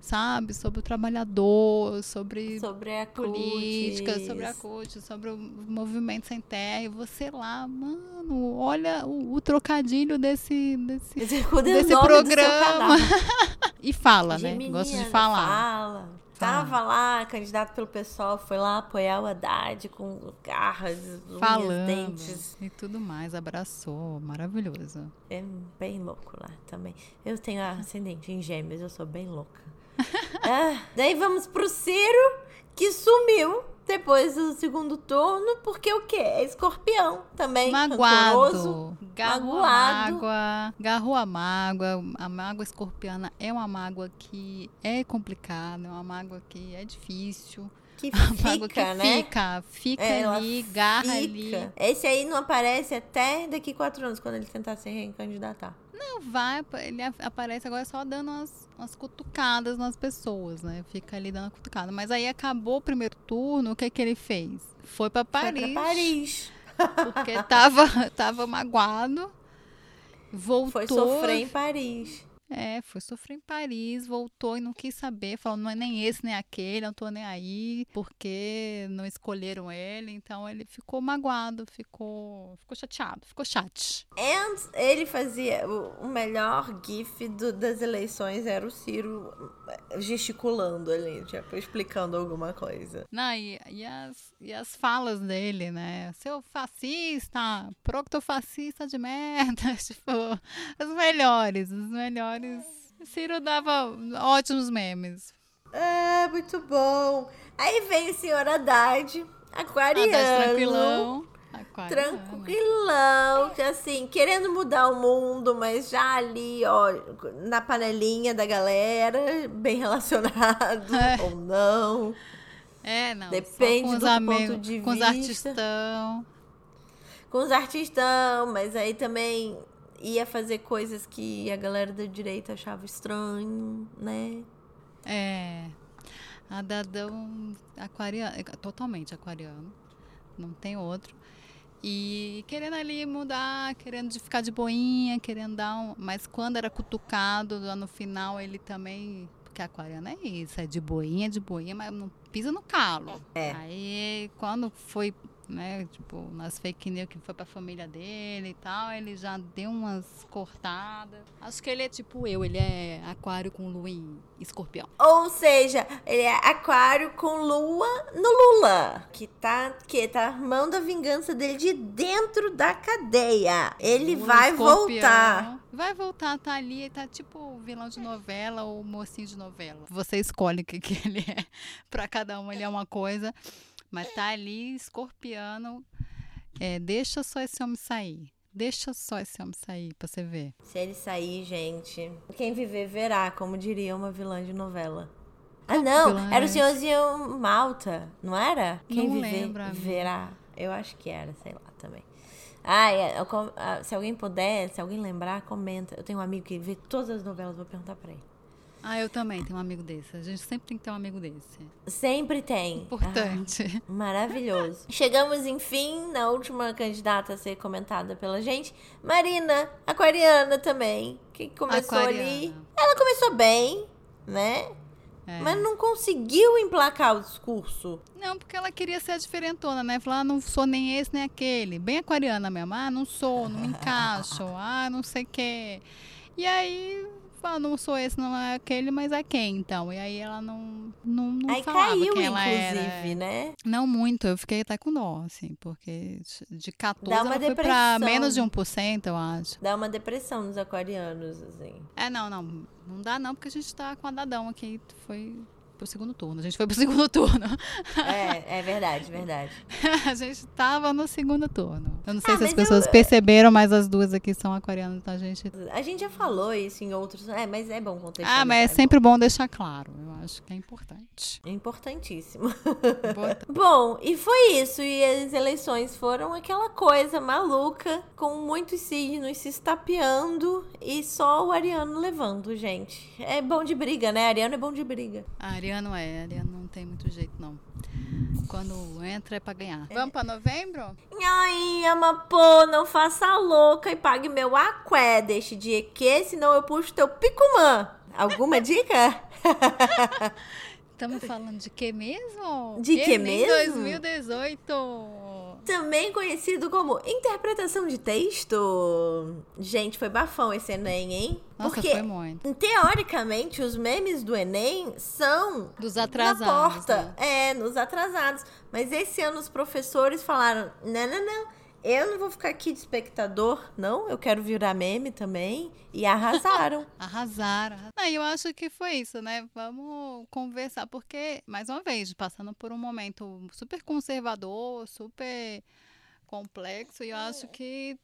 sabe, sobre o trabalhador, sobre sobre a política, cutis. sobre a CUT, sobre o movimento sem terra, e você lá, mano, olha o, o trocadilho desse desse, Esse, o desse programa. e fala, né? Gosta de falar. Fala. Tava lá, candidato pelo pessoal, foi lá apoiar o Haddad com garras, unhas, Falando dentes. e tudo mais, abraçou, maravilhoso. É bem louco lá também. Eu tenho ascendente em gêmeos, eu sou bem louca. Ah, daí vamos pro Ciro, que sumiu depois do segundo turno, porque o quê? É escorpião também. Magoado, magoado. mágoa, a mágoa, a mágoa escorpiana é uma mágoa que é complicada, é uma mágoa que é difícil, Que a mágoa que fica, né? fica, fica Ela ali, garra Fica. ali. Esse aí não aparece até daqui quatro anos, quando ele tentar se recandidatar. Não vai, ele aparece agora só dando umas, umas cutucadas nas pessoas, né? Fica ali dando cutucada. Mas aí acabou o primeiro turno, o que que ele fez? Foi pra Paris. Foi pra Paris. Porque tava, tava magoado. Voltou. Foi sofrer em Paris. É, foi sofrer em Paris, voltou e não quis saber, falou, não é nem esse nem aquele, não tô nem aí, porque não escolheram ele, então ele ficou magoado, ficou, ficou chateado, ficou chate. Antes, ele fazia o, melhor gif do- das eleições era o Ciro gesticulando ali, tipo, explicando alguma coisa. Não, e, e as, e as falas dele, né? Seu fascista, proctofascista de merda, tipo, as melhores, as melhores. Ciro dava ótimos memes. É, muito bom. Aí vem o senhor Haddad, aquariano. Haddad tranquilão. Aquariano. Tranquilão, que assim, querendo mudar o mundo, mas já ali, ó, na panelinha da galera, bem relacionado É. ou não. É, não. Depende com os do amigos, ponto de com os vista. artistão. Com os artistão, mas aí também ia fazer coisas que a galera da direita achava estranho, né? É. A Dadão aquariano, totalmente aquariano. Não tem outro. E querendo ali mudar, querendo ficar de boinha, querendo dar um. Mas quando era cutucado, lá no final ele também. Porque aquariano é isso, é de boinha, de boinha, mas não pisa no calo. É. Aí quando foi, né, tipo, nas fake news que foi pra família dele e tal, ele já deu umas cortadas. Acho que ele é tipo eu, ele é aquário com lua em escorpião. Ou seja, ele é aquário com lua no Lula, que tá, que tá armando a vingança dele de dentro da cadeia. Ele Lua vai voltar. Vai voltar, tá ali, tá tipo vilão de novela ou mocinho de novela. Você escolhe o que, que ele é. Pra cada um ele é uma coisa. Mas tá ali, escorpiano. é, deixa só esse homem sair. Deixa só esse homem sair pra você ver. Se ele sair, gente, quem viver verá, como diria uma vilã de novela. Ah, não, vilã era é o senhorzinho Malta, não era? Quem Não viver lembro, verá. Eu acho que era, sei lá também. Ah, é, ah, se alguém puder, se alguém lembrar, comenta. Eu tenho um amigo que vê todas as novelas, vou perguntar pra ele. Ah, eu também tenho um amigo desse. A gente sempre tem que ter um amigo desse. Sempre tem. Importante. Ah, maravilhoso. Chegamos, enfim, na última candidata a ser comentada pela gente. Marina, aquariana também, que começou ali. Aquariana. Ela começou bem, né? É. Mas não conseguiu emplacar o discurso. Não, porque ela queria ser a diferentona, né? Falar, ah, não sou nem esse nem aquele. Bem aquariana mesmo. Ah, não sou, não me encaixo. Ah, não sei o quê. E aí, fala, não sou esse, não é aquele, mas é quem então? E aí ela não, não, não Aí falava caiu, quem ela inclusive, era. né? Não muito, eu fiquei até com dó, assim, porque de 14 Dá uma ela foi pra depressão. menos de 1%, eu acho. Dá uma depressão nos aquarianos, assim. É, não, não, não dá não, porque a gente tá com a Dadão aqui, foi pro segundo turno. A gente foi pro segundo turno. É, é verdade, verdade. a gente tava no segundo turno. Eu não sei Ah, se as pessoas eu- perceberam, mas as duas aqui são aquarianas, então a gente. A gente já falou isso em outros. É, mas é bom contextualizar. Ah, mas é bom. sempre bom deixar claro. Eu acho que é importante. É importantíssimo. Importante. Bom, e foi isso. E as eleições foram aquela coisa maluca, com muitos signos se estapeando e só o Ariano levando, gente. É bom de briga, né? Ariano é bom de briga. A Ariano é, a Ariano não tem muito jeito, não. Quando entra é pra ganhar. Vamos pra novembro? Ai, Amapô, não faça louca e pague meu aqué. Deixe de EQ, senão eu puxo teu picumã. Alguma dica? Estamos falando de que mesmo? De que mesmo? 2018. Também conhecido como interpretação de texto. Gente, foi bafão esse Enem, hein? Nossa, Porque foi muito. Teoricamente, os memes do Enem são Dos na atrasados. porta. né? É, nos atrasados. Mas esse ano os professores falaram: não, não, não. Eu não vou ficar aqui de espectador, não. Eu quero virar meme também. E arrasaram. Arrasaram. Ah, eu acho que foi isso, né? Vamos conversar, porque, mais uma vez, passando por um momento super conservador, super complexo, e eu acho que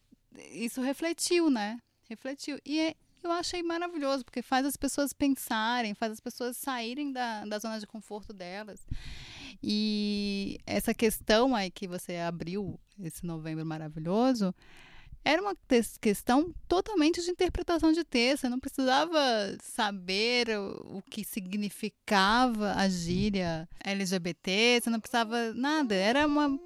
isso refletiu, né? Refletiu. E é- eu achei maravilhoso, porque faz as pessoas pensarem, faz as pessoas saírem da, da zona de conforto delas. E essa questão aí que você abriu, esse novembro maravilhoso, era uma questão totalmente de interpretação de texto. Você não precisava saber o, que significava a gíria LGBT, você não precisava nada. Era uma,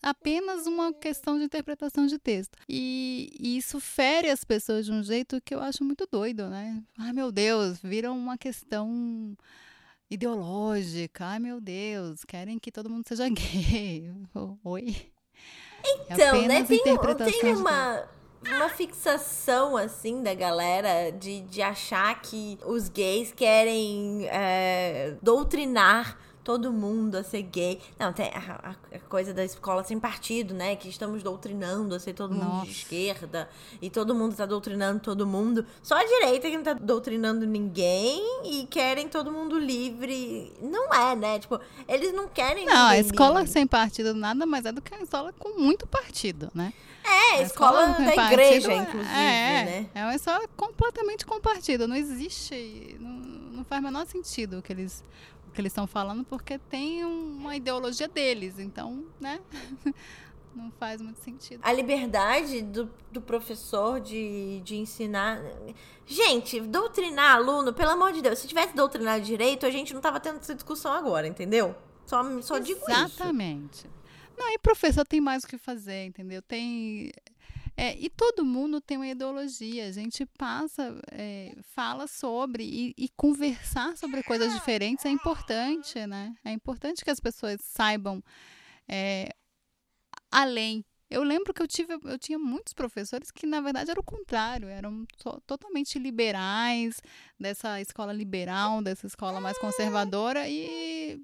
apenas uma questão de interpretação de texto. E, e isso fere as pessoas de um jeito que eu acho muito doido, né? Ai, meu Deus, viram uma questão ideológica. Ai, meu Deus, querem que todo mundo seja gay. Oi? É Então, né? apenas Tem, tem de uma, uma fixação, assim, da galera de, de achar que os gays querem é, doutrinar todo mundo a ser gay. Não, tem a, a- coisa da escola sem partido, né? Que estamos doutrinando a ser todo mundo Nossa. de esquerda. E todo mundo tá doutrinando todo mundo. Só a direita que não tá doutrinando ninguém e querem todo mundo livre. Não é, né? Tipo, eles não querem Não, a escola livre. sem partido nada mais é do que a escola com muito partido, né? É, a escola com da partido igreja, é- inclusive, é, né? É uma escola completamente com partido. Não existe. Não, não faz o menor sentido que eles o que eles estão falando, porque tem uma ideologia deles. Então, né? Não faz muito sentido. A liberdade do, do professor de, de ensinar. Gente, doutrinar aluno, pelo amor de Deus, se tivesse doutrinado direito, a gente não tava tendo essa discussão agora, entendeu? Só, só digo isso. Exatamente. Não, e professor tem mais o que fazer, entendeu? Tem. É, e todo mundo tem uma ideologia. A gente passa, é, fala sobre e, e conversar sobre coisas diferentes é importante, né? É importante que as pessoas saibam é, além. Eu lembro que eu tive, eu tinha muitos professores que na verdade era o contrário, eram to- totalmente liberais dessa escola liberal, dessa escola mais conservadora e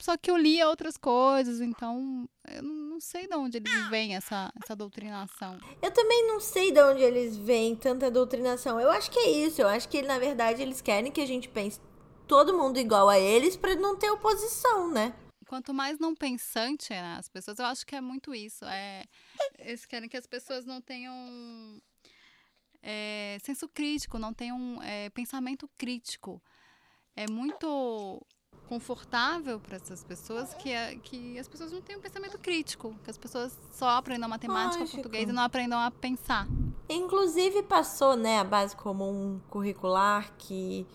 só que eu lia outras coisas, então eu não sei de onde eles veem essa, essa doutrinação. Eu também não sei de onde eles veem tanta doutrinação. Eu acho que é isso. Eu acho que, na verdade, eles querem que a gente pense todo mundo igual a eles pra não ter oposição, né? quanto mais não pensante né, as pessoas, eu acho que é muito isso. É, eles querem que as pessoas não tenham é, senso crítico, não tenham é, pensamento crítico. É muito confortável para essas pessoas que, é, que as pessoas não tenham pensamento crítico, que as pessoas só aprendam matemática, Lógico. português e não aprendam a pensar. Inclusive passou, né, a base comum curricular que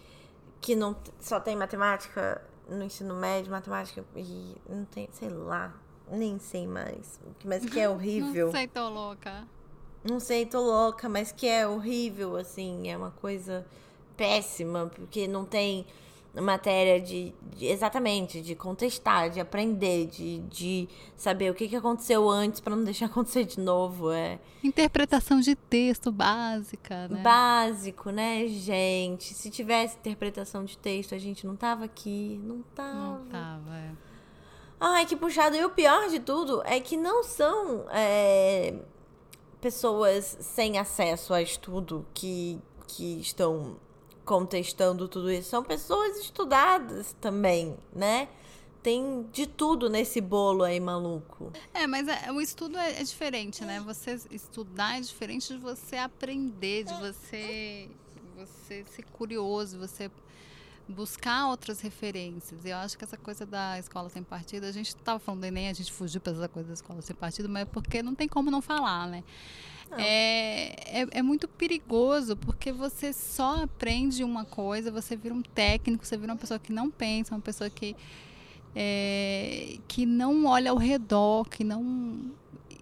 que não só tem matemática no ensino médio, matemática e não tem, sei lá, nem sei mais, mas que é horrível. não sei, tô louca. Não sei, tô louca, mas que é horrível, assim, é uma coisa péssima, porque não tem matéria de, de, exatamente de contestar, de aprender, de, de saber o que, que aconteceu antes para não deixar acontecer de novo. É interpretação de texto básica, né? Básico, né, gente? Se tivesse interpretação de texto, a gente não tava aqui, não tava. Não tava. É. Ai, que puxado. E o pior de tudo é que não são é, pessoas sem acesso a estudo que, que estão contestando tudo isso. São pessoas estudadas também, né? Tem de tudo nesse bolo aí, maluco. É, mas é, o estudo é, é, diferente, né? Você estudar é diferente de você aprender, de você, você ser curioso, você buscar outras referências. Eu acho que essa coisa da escola sem partido, a gente estava falando do Enem, a gente fugiu para essa coisa da escola sem partido, mas é porque não tem como não falar, né? É, é, é, muito perigoso porque você só aprende uma coisa, você vira um técnico, você vira uma pessoa que não pensa, uma pessoa que, é, que não olha ao redor, que não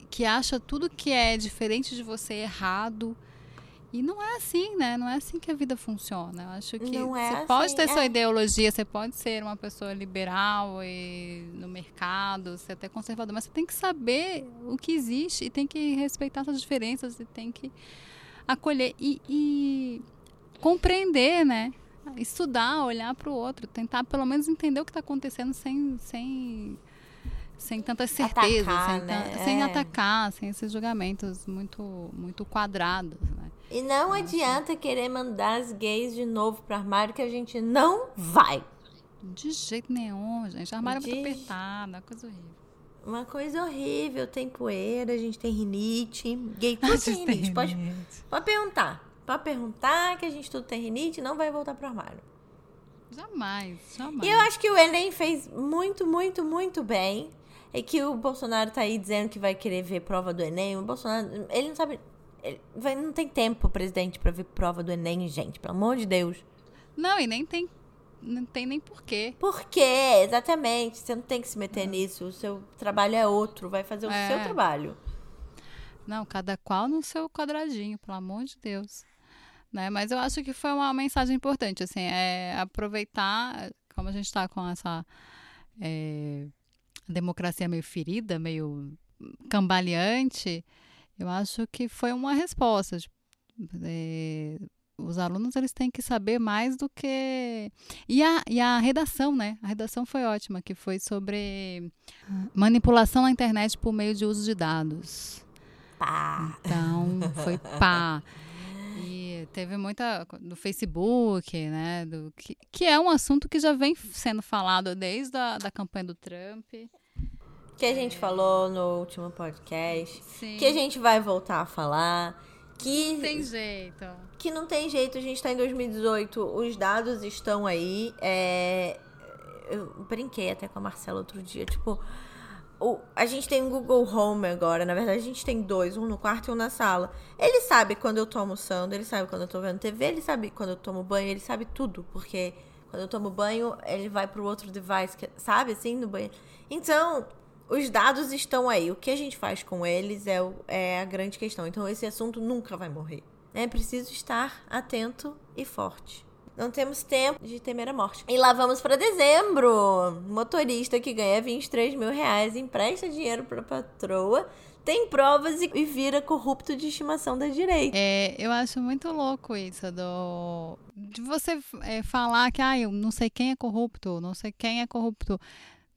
que acha tudo que é diferente de você errado. E não é assim, né? Não é assim que a vida funciona. Eu acho que não é você assim, pode ter é. sua ideologia, você pode ser uma pessoa liberal e no mercado, ser até conservador, mas você tem que saber o que existe e tem que respeitar suas diferenças e tem que acolher e, e compreender, né? Estudar, olhar para o outro, tentar pelo menos entender o que está acontecendo sem, sem sem tantas certezas, atacar, sem, né? sem é. atacar, sem esses julgamentos muito, muito quadrados. Né? E não adianta querer mandar as gays de novo para armário que a gente não vai. De jeito nenhum, gente. Armário de... é muito apertado, uma coisa horrível. Uma coisa horrível, tem poeira, a gente tem rinite. Gay tudo tem rinite. Pode, pode perguntar. Pode perguntar que a gente tudo tem rinite e não vai voltar pro armário. Jamais, jamais. E eu acho que o Enem fez muito, muito, muito bem é que o Bolsonaro tá aí dizendo que vai querer ver prova do Enem. O Bolsonaro, ele não sabe. Não tem tempo, presidente, para ver prova do Enem, gente, pelo amor de Deus. Não, e nem tem. Não tem nem porquê. Por quê? Exatamente. Você não tem que se meter é. nisso. O seu trabalho é outro. Vai fazer o é. seu trabalho. Não, cada qual no seu quadradinho, pelo amor de Deus. Né? Mas eu acho que foi uma mensagem importante, assim, é aproveitar, como a gente está com essa é, democracia meio ferida, meio cambaleante, eu acho que foi uma resposta. Tipo, é, os alunos eles têm que saber mais do que e a, e a redação né a redação foi ótima que foi sobre manipulação na internet por meio de uso de dados pá. então foi pá e teve muita do Facebook né do que, que é um assunto que já vem sendo falado desde a da campanha do Trump que a gente falou no último podcast, Sim. que a gente vai voltar a falar. Que não tem jeito. Que não tem jeito, a gente está em 2018, os dados estão aí. É, eu brinquei até com a Marcela outro dia, tipo, o, a gente tem um Google Home agora, na verdade a gente tem dois, um no quarto e um na sala. Ele sabe quando eu tô almoçando, ele sabe quando eu tô vendo TV, ele sabe quando eu tomo banho, ele sabe tudo, porque quando eu tomo banho, ele vai pro outro device, que, sabe, assim, no banho. Então, os dados estão aí. O que a gente faz com eles é, é a grande questão. Então, esse assunto nunca vai morrer. É preciso estar atento e forte. Não temos tempo de temer a morte. E lá vamos para dezembro. Motorista que ganha 23 mil reais empresta dinheiro para patroa, tem provas e vira corrupto de estimação da direita. É, eu acho muito louco isso do de você é, falar que ah, eu não sei quem é corrupto, não sei quem é corrupto.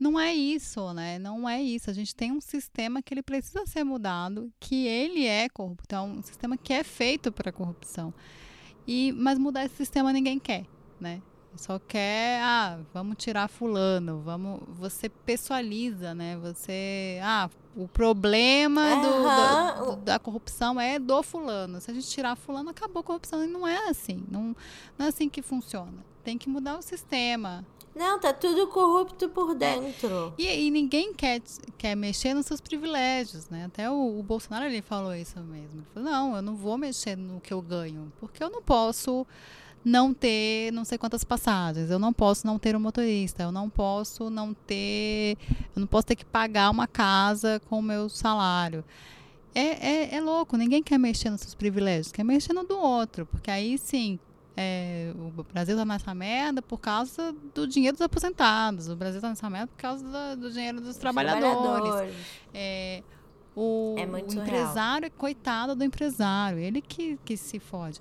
Não é isso, né? Não é isso. A gente tem um sistema que ele precisa ser mudado, que ele é corrupção, um sistema que é feito para corrupção. E mas mudar esse sistema ninguém quer, né? Só quer, ah, vamos tirar fulano, vamos, você pessoaliza, né? Você, ah, o problema do, do, da corrupção é do fulano. Se a gente tirar fulano, acabou a corrupção. E não é assim, não, não é assim que funciona. Tem que mudar o sistema. Não, tá tudo corrupto por dentro. É. E, e, ninguém quer, quer mexer nos seus privilégios, né? Até o, o Bolsonaro ele falou isso mesmo. Ele falou, não, eu não vou mexer no que eu ganho, porque eu não posso não ter não sei quantas passagens, eu não posso não ter um motorista, eu não posso não ter, eu não posso ter que pagar uma casa com o meu salário. É, é, é louco, ninguém quer mexer nos seus privilégios, quer mexer no do outro, porque aí sim, é, o Brasil está nessa merda por causa do dinheiro dos aposentados, o Brasil está nessa merda por causa do, do dinheiro dos trabalhadores. trabalhadores. É, o, é o empresário, coitado do empresário, ele que, que se fode.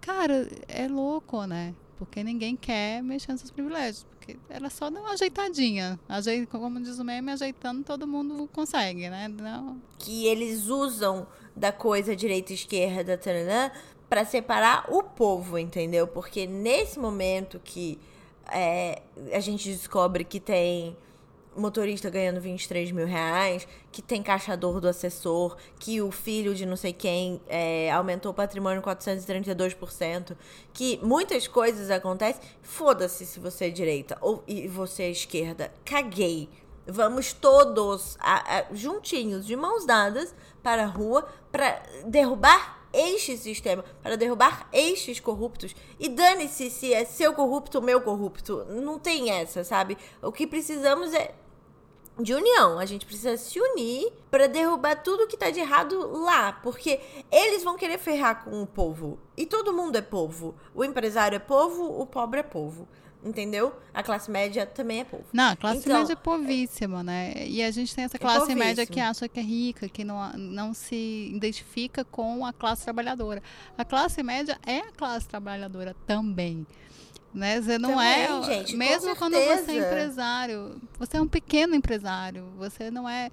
Cara, é louco, né? Porque ninguém quer mexer nos seus privilégios. Porque ela só dá uma ajeitadinha. Ajeita, como diz o meme, ajeitando todo mundo consegue, né? Não. Que eles usam da coisa direita e esquerda, taranã, para separar o povo, entendeu? Porque nesse momento que é, a gente descobre que tem motorista ganhando 23 mil reais, que tem caixador do assessor, que o filho de não sei quem é, aumentou o patrimônio 432%, que muitas coisas acontecem. Foda-se se você é direita ou e você é esquerda. Caguei. Vamos todos a, a, juntinhos, de mãos dadas, para a rua para derrubar este sistema, para derrubar estes corruptos. E dane-se se é seu corrupto ou meu corrupto. Não tem essa, sabe? O que precisamos é de união. A gente precisa se unir para derrubar tudo que tá de errado lá, porque eles vão querer ferrar com o povo. E todo mundo é povo. O empresário é povo, o pobre é povo. Entendeu? A classe média também é povo. Não, a classe então, média é povíssima, né? E a gente tem essa é classe é média que acha que é rica, que não, não se identifica com a classe trabalhadora. A classe média é a classe trabalhadora também. Né? Você não Também, é. Gente, mesmo quando você é empresário, você é um pequeno empresário. Você não é.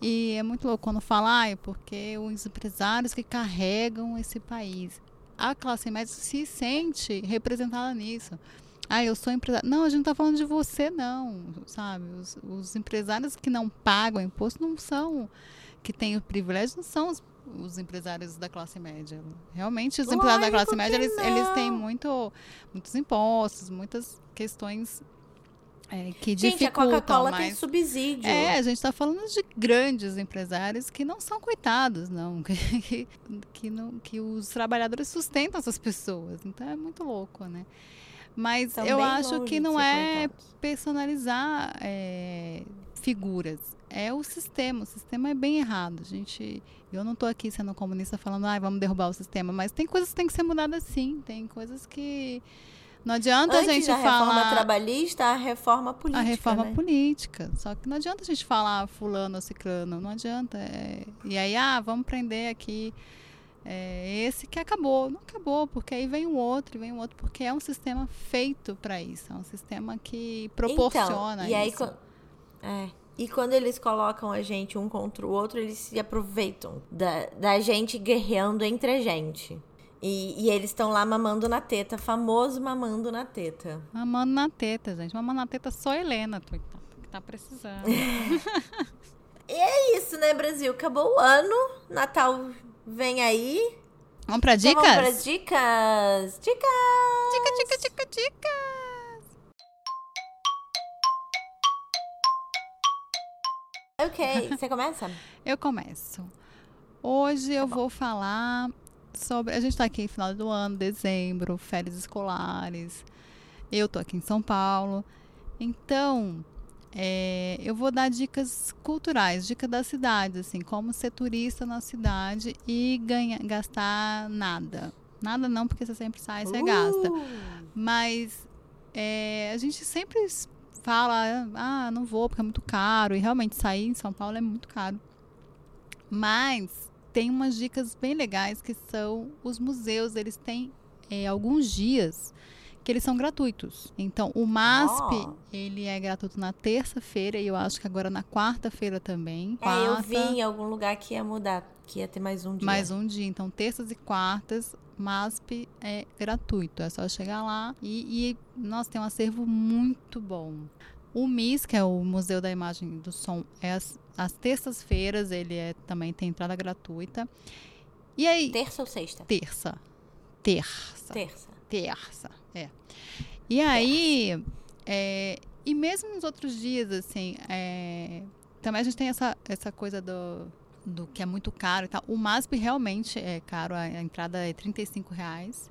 E é muito louco quando fala, ah, porque os empresários que carregam esse país. A classe média se sente representada nisso. Ah, eu sou empresário. Não, a gente não está falando de você, não, sabe? Os, os empresários que não pagam imposto não são, que têm o privilégio, não são os os empresários da classe média. Realmente, os empresários da classe média, eles, eles têm muito, muitos impostos, muitas questões é, que gente, dificultam. a Coca-Cola mas... tem subsídio. É, a gente está falando de grandes empresários que não são coitados, não. Que, que, não, que os trabalhadores sustentam essas pessoas. Então é muito louco, né? Mas eu acho que não é personalizar é, figuras é o sistema. O sistema é bem errado. A gente, eu não estou aqui sendo comunista falando, ah, vamos derrubar o sistema, mas tem coisas que têm que ser mudadas sim. Tem coisas que não adianta Antes a gente da falar. A reforma trabalhista, a reforma política. A reforma né? política. Só que não adianta a gente falar fulano ou ciclano. Não adianta. É... E aí, ah, vamos prender aqui. É, esse que acabou. Não acabou, porque aí vem o outro, vem o outro, porque é um sistema feito para isso. É um sistema que proporciona então, e aí, isso. É. E quando eles colocam a gente um contra o outro, eles se aproveitam da, da gente guerreando entre a gente. E, e eles estão lá mamando na teta, famoso mamando na teta. Mamando na teta, gente. Mamando na teta só Helena, que tá precisando. e é isso, né, Brasil? Acabou o ano, Natal vem aí. Vamos pra dicas? Então vamos pra dicas! Dicas! Dica, dica, dica, dica! Ok, você começa? eu começo. Hoje eu tá vou falar sobre. A gente está aqui no final do ano, dezembro, férias escolares. Eu tô aqui em São Paulo. Então, é, eu vou dar dicas culturais, dica da cidade, assim, como ser turista na cidade e ganha, gastar nada. Nada não, porque você sempre sai e você uh! gasta. Mas é, a gente sempre fala, ah, não vou porque é muito caro. E realmente sair em São Paulo é muito caro. Mas tem umas dicas bem legais que são os museus. Eles têm é, alguns dias que eles são gratuitos. Então, o MASP, Oh. ele é gratuito na terça-feira e eu acho que agora na quarta-feira também. É, eu Quarta, vi em algum lugar que ia mudar, que ia ter mais um dia. mais um dia. Então, terças e quartas, MASP é gratuito. É só chegar lá e, e nossa, tem um acervo muito bom. O MIS, que é o Museu da Imagem e do Som, é as, as terças-feiras, ele é, também tem entrada gratuita. E aí, Terça ou sexta? terça. Terça. Terça. terça, é. E aí, é, e mesmo nos outros dias, assim, é, também a gente tem essa, essa coisa do, do que é muito caro e tal. O MASP realmente é caro, a, entrada é 35 reais,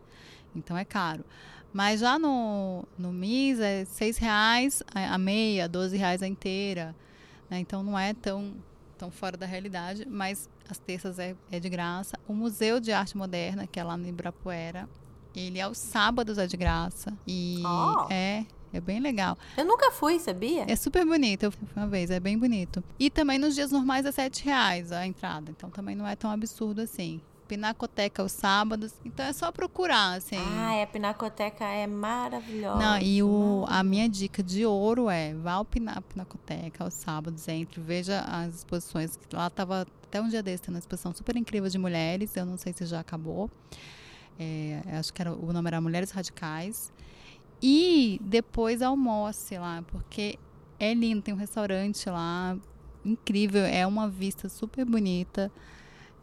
então é caro. Mas já no, no MIS é 6 reais a, a meia, 12 reais a inteira, né? Então não é tão, tão fora da realidade, mas as terças é, é de graça. O Museu de Arte Moderna, que é lá no Ibirapuera, ele aos sábados é de graça. E Ó. é, é bem legal. Eu nunca fui, sabia? É super bonito. Eu fui uma vez, é bem bonito. E também nos dias normais é 7 reais a entrada. Então também não é tão absurdo assim. Pinacoteca aos sábados. Então é só procurar, assim. Ah, a Pinacoteca é maravilhosa. Não, e o, a minha dica de ouro é vá ao Pina, Pinacoteca aos sábados, entre, veja as exposições. Lá tava até um dia desse, tendo uma exposição super incrível de mulheres, eu não sei se já acabou. É, acho que era, o nome era Mulheres Radicais. E depois almoce lá, porque é lindo, tem um restaurante lá incrível, é uma vista super bonita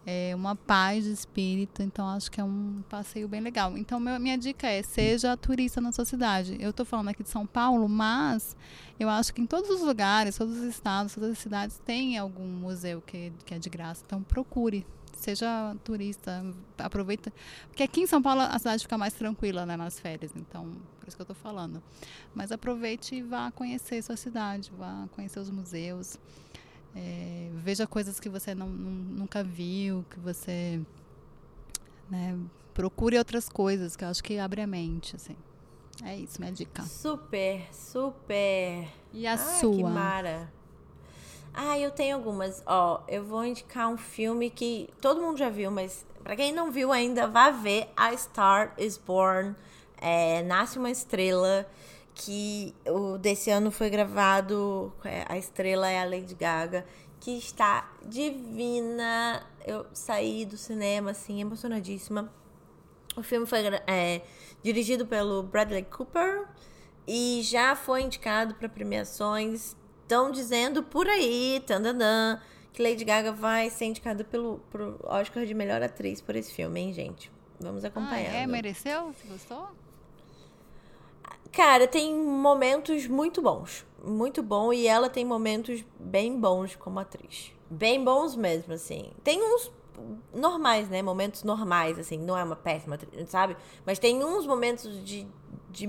é uma paz de espírito, então acho que é um passeio bem legal. Então, meu- minha dica é: seja turista na sua cidade. Eu estou falando aqui de São Paulo, mas eu acho que em todos os lugares, todos os estados, todas as cidades tem algum museu que, que é de graça. Então, procure. Seja turista, aproveita. Porque aqui em São Paulo a cidade fica mais tranquila né, nas férias, então, por isso que eu estou falando. Mas aproveite e vá conhecer sua cidade, vá conhecer os museus. É, veja coisas que você não, não- nunca viu, que você né, procure outras coisas, que eu acho que abre a mente, assim. É isso, minha dica. Super, super. E a que sua? mara. Ah, eu tenho algumas. Ó, eu vou indicar um filme que todo mundo já viu, mas pra quem não viu ainda, vá ver A Star is Born. É, Nasce uma Estrela. Que o desse ano foi gravado. é, A estrela é a Lady Gaga. Que está divina. Eu saí do cinema, assim, emocionadíssima. O filme foi é, dirigido pelo Bradley Cooper e já foi indicado para premiações. Estão dizendo por aí, tandanã, que Lady Gaga vai ser indicada pelo Oscar de melhor atriz por esse filme, hein, gente? Vamos Ah, acompanhando. é? Mereceu? Você gostou? Cara, tem momentos muito bons. Muito bom. E ela tem momentos bem bons como atriz. Bem bons mesmo, assim. Tem uns normais, né? Momentos normais, assim. Não é uma péssima atriz, sabe? Mas tem uns momentos de, de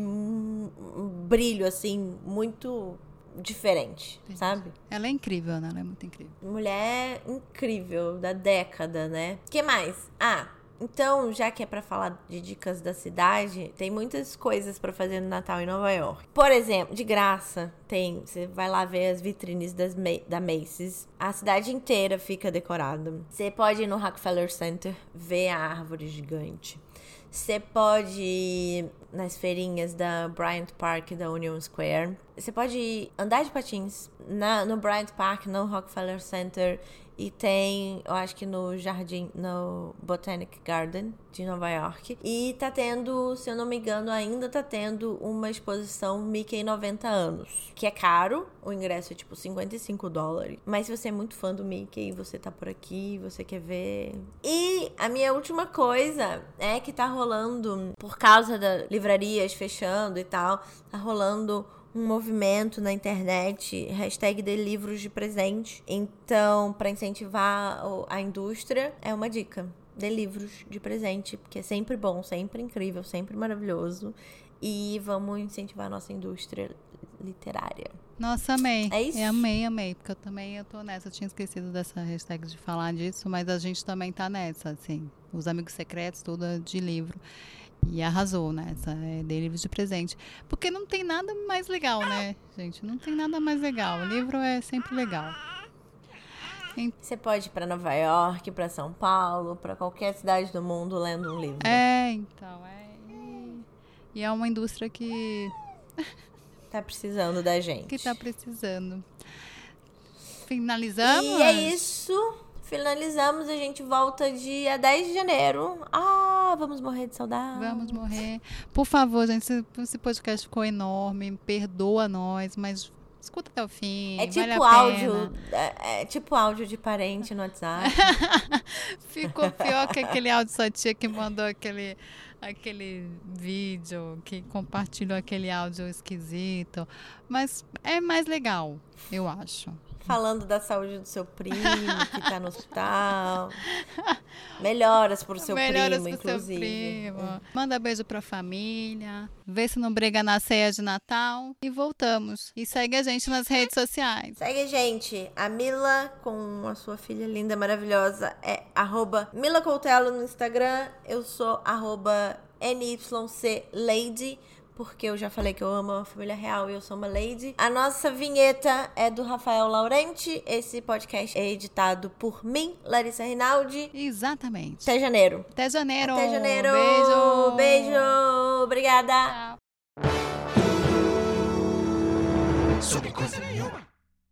brilho, assim, muito diferente, sabe? Ela é incrível, né? Ela é muito incrível. Mulher incrível da década, né? que mais? Ah, então, já que é pra falar de dicas da cidade, tem muitas coisas pra fazer no Natal em Nova York. Por exemplo, de graça, tem, você vai lá ver as vitrines das da Macy's. A cidade inteira fica decorada. Você pode ir no Rockefeller Center ver a árvore gigante. Você pode ir nas feirinhas da Bryant Park e da Union Square. Você pode andar de patins na, no Bryant Park, no Rockefeller Center. E tem, eu acho que no Jardim, no Botanic Garden de Nova York. E tá tendo, se eu não me engano, ainda tá tendo uma exposição Mickey 90 anos. Que é caro, o ingresso é tipo 55 dólares. Mas se você é muito fã do Mickey, você tá por aqui, você quer ver. E a minha última coisa é que tá rolando, por causa das livrarias fechando e tal, tá rolando um movimento na internet, hashtag de livros de presente. Então, para incentivar a indústria, é uma dica. Dê livros de presente, porque é sempre bom, sempre incrível, sempre maravilhoso. E vamos incentivar a nossa indústria literária. Nossa, amei. É isso? Eu amei, amei. Porque eu também eu tô nessa. Eu tinha esquecido dessa hashtag de falar disso, mas a gente também tá nessa, assim. Os amigos secretos, tudo é de livro. E arrasou nessa, é, de livros de presente. Porque não tem nada mais legal, né, gente? Não tem nada mais legal. O livro é sempre legal. Você pode ir para Nova York, para São Paulo, para qualquer cidade do mundo lendo um livro. É, então, é. E é uma indústria que tá precisando da gente. Que tá precisando. Finalizamos? E é isso. Finalizamos, a gente volta dia 10 de janeiro. Ah, vamos morrer de saudade. Vamos morrer. Por favor, gente, esse podcast ficou enorme. Perdoa nós, mas escuta até o fim. É tipo vale áudio. É, é, tipo áudio de parente no WhatsApp. ficou pior que aquele áudio sua tia que mandou aquele aquele vídeo, que compartilhou aquele áudio esquisito. Mas é mais legal, eu acho. Falando da saúde do seu primo que tá no hospital. Melhoras pro seu Melhoras primo, pro inclusive. Seu primo. É. Manda beijo pra família. Vê se não briga na ceia de Natal. E voltamos. E segue a gente nas redes sociais. Segue a gente. A Mila, com a sua filha linda, maravilhosa, é arroba Mila Coutelo no Instagram. Eu sou arroba NYCLady porque eu já falei que eu amo a família real e eu sou uma lady. A nossa vinheta é do Rafael Laurenti. Esse podcast é editado por mim, Larissa Rinaldi. Exatamente. Até janeiro. Até janeiro. Até janeiro. Beijo. Beijo. Obrigada. Tchau. Sobre.